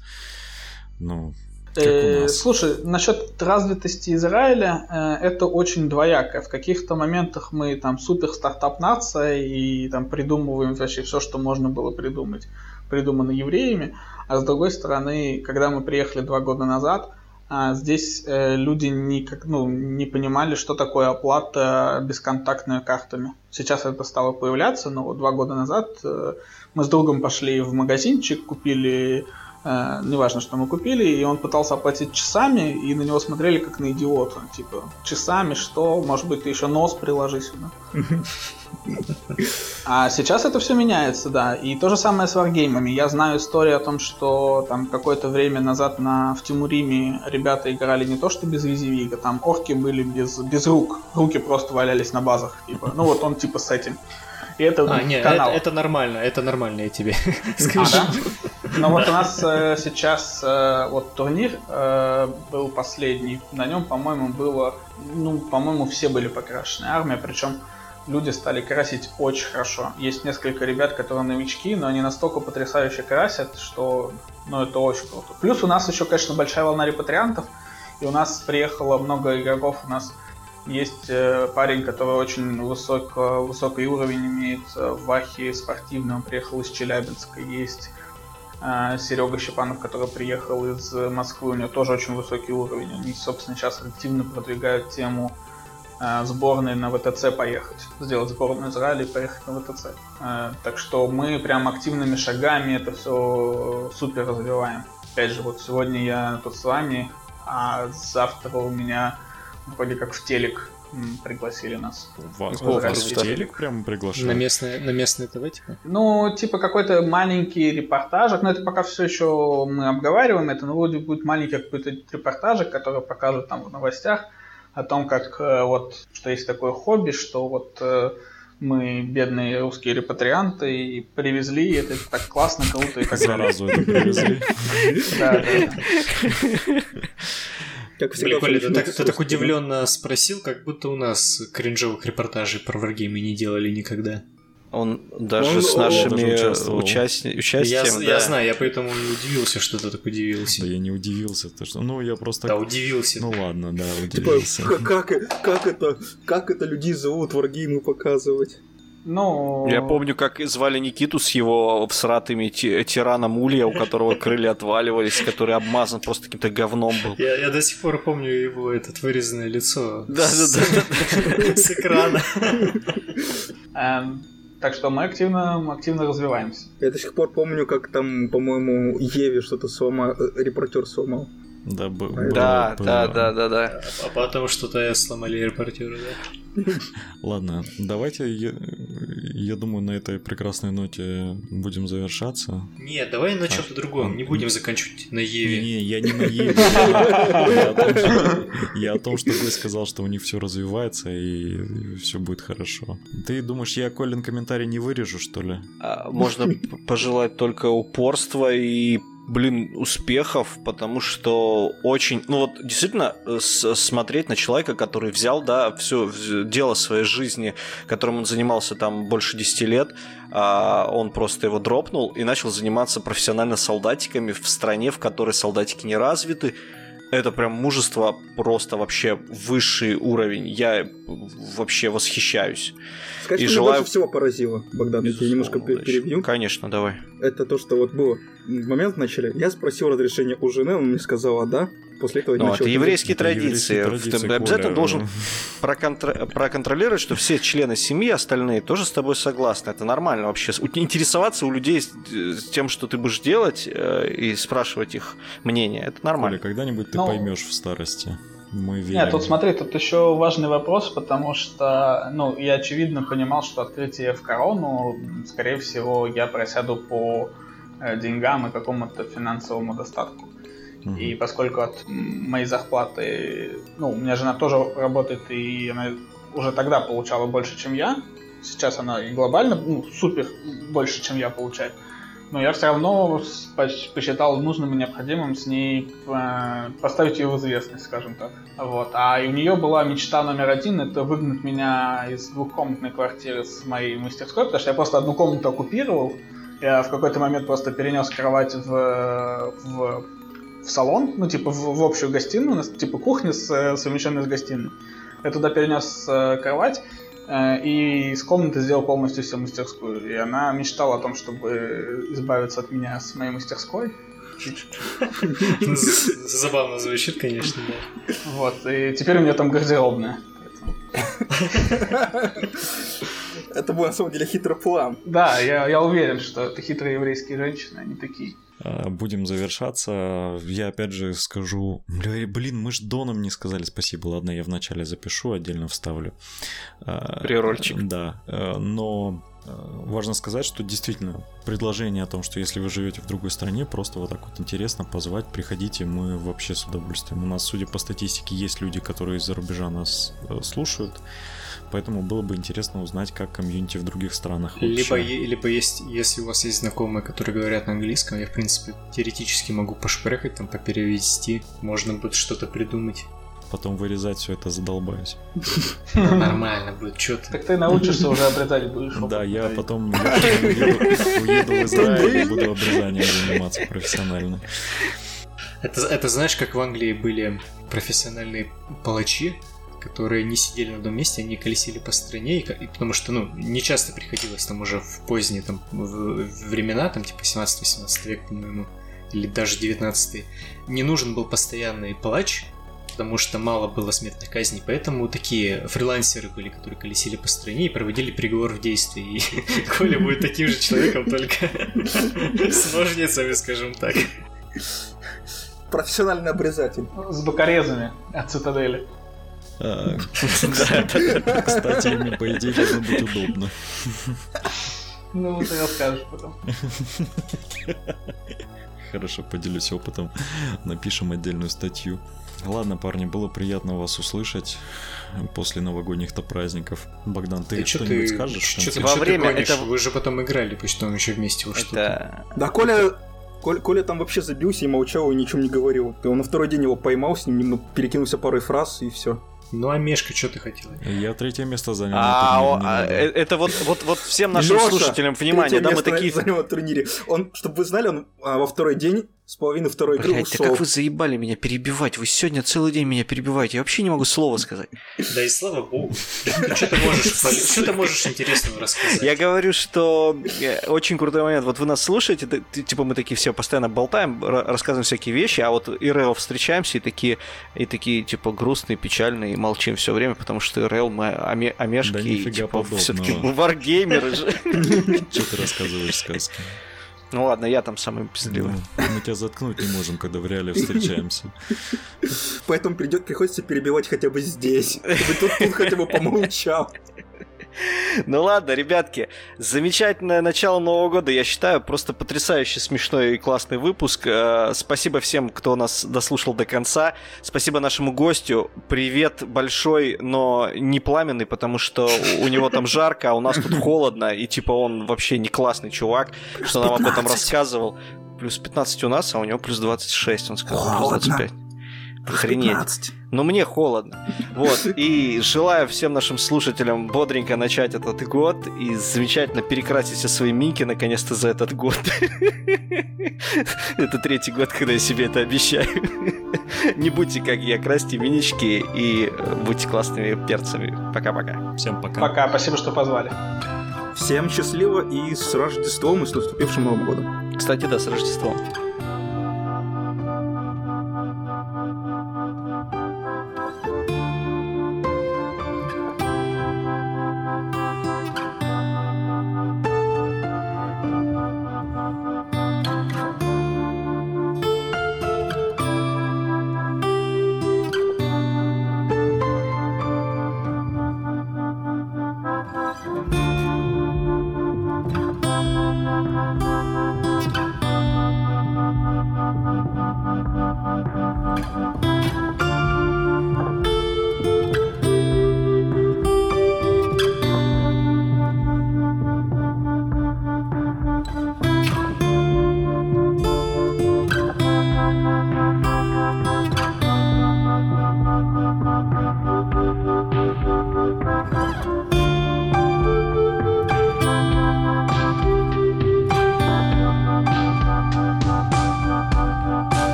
Speaker 1: ну,
Speaker 4: Э, слушай, насчет развитости Израиля, э, это очень двояко. В каких-то моментах мы там супер стартап нация и там придумываем вообще все, что можно было придумать, придумано евреями. А с другой стороны, когда мы приехали два года назад, а здесь э, люди никак, ну, не понимали, что такое оплата бесконтактными картами. Сейчас это стало появляться, но вот два года назад э, мы с другом пошли в магазинчик, купили э, неважно, что мы купили, и он пытался оплатить часами, и на него смотрели как на идиота. Типа, часами что? Может быть, ты еще нос приложи сюда. А сейчас это все меняется, да. И то же самое с варгеймами. Я знаю историю о том, что там какое-то время назад на, в Тимуриме ребята играли не то что без визивига, там орки были без, без рук. Руки просто валялись на базах. Типа. Ну вот он типа с этим.
Speaker 2: И это а, нет, канал. Это, это нормально, это нормально, я тебе скажу. А,
Speaker 4: да? Ну вот у нас э, сейчас э, вот турнир э, был последний. На нем, по-моему, было, ну, по-моему, все были покрашены. Армия, причем люди стали красить очень хорошо. Есть несколько ребят, которые новички, но они настолько потрясающе красят, что, ну, это очень круто. Плюс у нас еще, конечно, большая волна репатриантов, и у нас приехало много игроков, у нас есть э, парень, который очень высок, высокий уровень имеет э, в Вахе спортивный, он приехал из Челябинска. Есть э, Серега Щепанов, который приехал из Москвы, у него тоже очень высокий уровень. Они, собственно, сейчас активно продвигают тему э, сборной на ВТЦ поехать, сделать сборную Израиля и поехать на ВТЦ. Э, так что мы прям активными шагами это все супер развиваем. Опять же, вот сегодня я тут с вами, а завтра у меня вроде как в телек пригласили нас.
Speaker 1: Вас, вас в телек прям приглашали?
Speaker 2: На местное, на местное ТВ, типа?
Speaker 4: Ну, типа какой-то маленький репортажик, но это пока все еще мы обговариваем это, но вроде будет маленький какой-то репортажик, который покажут там в новостях о том, как э, вот, что есть такое хобби, что вот э, мы бедные русские репатрианты и привезли, и это так классно, круто и так
Speaker 1: далее. Сразу это привезли. Да,
Speaker 2: да. Как всегда, Блин, ты, так, ты так удивленно спросил, как будто у нас кринжовых репортажей про варгеймы не делали никогда.
Speaker 3: Он даже он, с нашими участни... участием.
Speaker 2: Я,
Speaker 3: да.
Speaker 2: я знаю, я поэтому не удивился, что ты так удивился.
Speaker 1: Да я не удивился, то что, ну я просто.
Speaker 2: Да удивился.
Speaker 1: Ну ладно, да, удивился.
Speaker 5: Типа, как, как это, как это людей зовут варгеймы показывать?
Speaker 4: Ну...
Speaker 3: Я помню, как звали Никиту с его всратыми тираном Улья, у которого крылья отваливались, который обмазан просто каким-то говном был.
Speaker 2: Я, я до сих пор помню его этот вырезанное лицо. С экрана.
Speaker 4: Эм, так что мы активно, активно развиваемся.
Speaker 5: Я до сих пор помню, как там, по-моему, Еве что-то сломал, э, репортер сломал.
Speaker 1: Да, б-
Speaker 3: да, было, да, да, да, да.
Speaker 2: А потом что-то сломали репортеры, да?
Speaker 1: Ладно, давайте, я, я думаю, на этой прекрасной ноте будем завершаться.
Speaker 2: Нет, давай на чем-то а, другом, не будем заканчивать на Еве.
Speaker 1: Не, я не на Еве. Я о том, что ты сказал, что у них все развивается и все будет хорошо. Ты думаешь, я Колин комментарий не вырежу, что ли?
Speaker 3: А, можно пожелать только упорства и блин, успехов, потому что очень, ну вот действительно э, смотреть на человека, который взял, да, все дело своей жизни, которым он занимался там больше 10 лет, а он просто его дропнул и начал заниматься профессионально солдатиками в стране, в которой солдатики не развиты, это прям мужество просто вообще высший уровень. Я вообще восхищаюсь.
Speaker 5: Скажи, и что желаю... больше всего поразило, Богдан, я тебя немножко перебью.
Speaker 3: Конечно, давай.
Speaker 5: Это то, что вот было момент начали. Я спросил разрешение у жены, он мне сказал, да. После этого
Speaker 3: ну, это еврейские традиции. Ты обязательно должен проконтр... проконтролировать, что все члены семьи, остальные тоже с тобой согласны. Это нормально вообще. Интересоваться у людей тем, что ты будешь делать, э, и спрашивать их мнение. Это нормально.
Speaker 1: Коля, когда-нибудь ты Но... Ну, поймешь в старости. Мы верим.
Speaker 4: Нет, тут смотри, тут еще важный вопрос, потому что, ну, я очевидно понимал, что открытие в корону, скорее всего, я просяду по деньгам и какому-то финансовому достатку. Mm-hmm. И поскольку от моей зарплаты, ну, у меня жена тоже работает, и она уже тогда получала больше, чем я. Сейчас она и глобально, ну, супер больше, чем я получаю. Но я все равно посчитал нужным и необходимым с ней э, поставить ее в известность, скажем так. Вот. А у нее была мечта номер один, это выгнать меня из двухкомнатной квартиры с моей мастерской, потому что я просто одну комнату оккупировал, я в какой-то момент просто перенес кровать в, в, в салон, ну, типа, в, в общую гостиную, у нас, типа, кухня с, совмещенная с гостиной. Я туда перенес э, кровать, э, и из комнаты сделал полностью всю мастерскую. И она мечтала о том, чтобы избавиться от меня с моей мастерской.
Speaker 2: Забавно звучит, конечно, да.
Speaker 4: Вот, и теперь у меня там гардеробная.
Speaker 5: Это был на самом деле хитрый план.
Speaker 4: Да, я, я уверен, что это хитрые еврейские женщины, они такие.
Speaker 1: А, Будем завершаться. Я опять же скажу... Блин, мы ж Доном не сказали спасибо. Ладно, я вначале запишу, отдельно вставлю. А,
Speaker 3: Прирольчик.
Speaker 1: Да, э, но э, важно сказать, что действительно предложение о том, что если вы живете в другой стране, просто вот так вот интересно позвать, приходите, мы вообще с удовольствием. У нас, судя по статистике, есть люди, которые из-за рубежа нас э, слушают, поэтому было бы интересно узнать, как комьюнити в других странах вообще.
Speaker 2: Либо, либо есть, если у вас есть знакомые, которые говорят на английском, я, в принципе, теоретически могу пошпрехать, там, поперевести, можно будет что-то придумать.
Speaker 1: Потом вырезать все это задолбаюсь.
Speaker 2: Нормально будет, что ты.
Speaker 4: Так ты научишься уже обретать будешь.
Speaker 1: Да, я потом, уеду в Израиль и буду обрезанием заниматься профессионально.
Speaker 2: Это, это знаешь, как в Англии были профессиональные палачи, которые не сидели на одном месте, они колесили по стране, и, и потому что, ну, не часто приходилось там уже в поздние там в- в времена, там типа 17-18 век, по-моему, или даже 19 не нужен был постоянный палач, потому что мало было смертных казней, поэтому такие фрилансеры были, которые колесили по стране и проводили приговор в действии. И Коля будет таким же человеком, только с ножницами, скажем так.
Speaker 5: Профессиональный обрезатель.
Speaker 4: С бокорезами от цитадели.
Speaker 1: Да, да. Кстати, ими, по идее, должно быть удобно.
Speaker 4: Ну, ты расскажешь потом.
Speaker 1: Хорошо, поделюсь опытом. Напишем отдельную статью. Ладно, парни, было приятно вас услышать после новогодних-то праздников. Богдан, ты,
Speaker 2: Ты что
Speaker 1: что-нибудь
Speaker 2: ты,
Speaker 1: скажешь?
Speaker 2: чё ты,
Speaker 3: Во
Speaker 2: ты
Speaker 3: время
Speaker 2: гонишь?
Speaker 3: этого-
Speaker 2: Вы же потом играли, пусть там еще вместе во что-то.
Speaker 3: Это...
Speaker 5: Да, Коля, Коля, Коля там вообще забился и молчал, и ничем не говорил. И он на второй день его поймал, с ним немного перекинулся парой фраз, и все.
Speaker 2: Ну а Мешка, что ты хотела?
Speaker 1: Я третье место занял.
Speaker 3: А, о,
Speaker 1: турнире,
Speaker 3: а, э, это вот, вот, вот всем нашим слушателям внимание, да, мы такие...
Speaker 5: занял на турнире. Он, чтобы вы знали, он а, во второй день с половины второй игры
Speaker 3: Блять, да
Speaker 5: ушел.
Speaker 3: как вы заебали меня перебивать? Вы сегодня целый день меня перебиваете. Я вообще не могу слова сказать.
Speaker 2: Да и слава богу. Что ты можешь, что ты можешь интересного рассказать?
Speaker 3: Я говорю, что э, очень крутой момент. Вот вы нас слушаете, типа мы такие все постоянно болтаем, ра- рассказываем всякие вещи, а вот ИРЛ встречаемся и такие, и такие типа грустные, печальные, и молчим все время, потому что ИРЛ мы омешки, и типа все-таки варгеймеры же.
Speaker 1: Что ты рассказываешь сказки?
Speaker 3: Ну ладно, я там самый пиздливый.
Speaker 1: Ну, мы тебя заткнуть не можем, когда в реале встречаемся.
Speaker 5: Поэтому придет, приходится перебивать хотя бы здесь. Чтобы тут, тут хотя бы помолчал.
Speaker 3: Ну ладно, ребятки, замечательное начало Нового года, я считаю, просто потрясающе смешной и классный выпуск. Э, Спасибо всем, кто нас дослушал до конца. Спасибо нашему гостю. Привет большой, но не пламенный, потому что у него там жарко, а у нас тут холодно, и типа он вообще не классный чувак, что нам об этом
Speaker 5: 15.
Speaker 3: рассказывал. Плюс 15 у нас, а у него плюс 26, он сказал, плюс
Speaker 5: Холодно.
Speaker 3: 25. Охренеть.
Speaker 5: 15.
Speaker 3: Но мне холодно. Вот. И желаю всем нашим слушателям бодренько начать этот год и замечательно перекрасить все свои минки наконец-то за этот год. Это третий год, когда я себе это обещаю. Не будьте как я, красьте минички и э, будьте классными перцами. Пока-пока.
Speaker 1: Всем пока.
Speaker 4: Пока, спасибо, что позвали.
Speaker 5: Всем счастливо и с Рождеством и с наступившим Новым годом.
Speaker 3: Кстати, да, с Рождеством.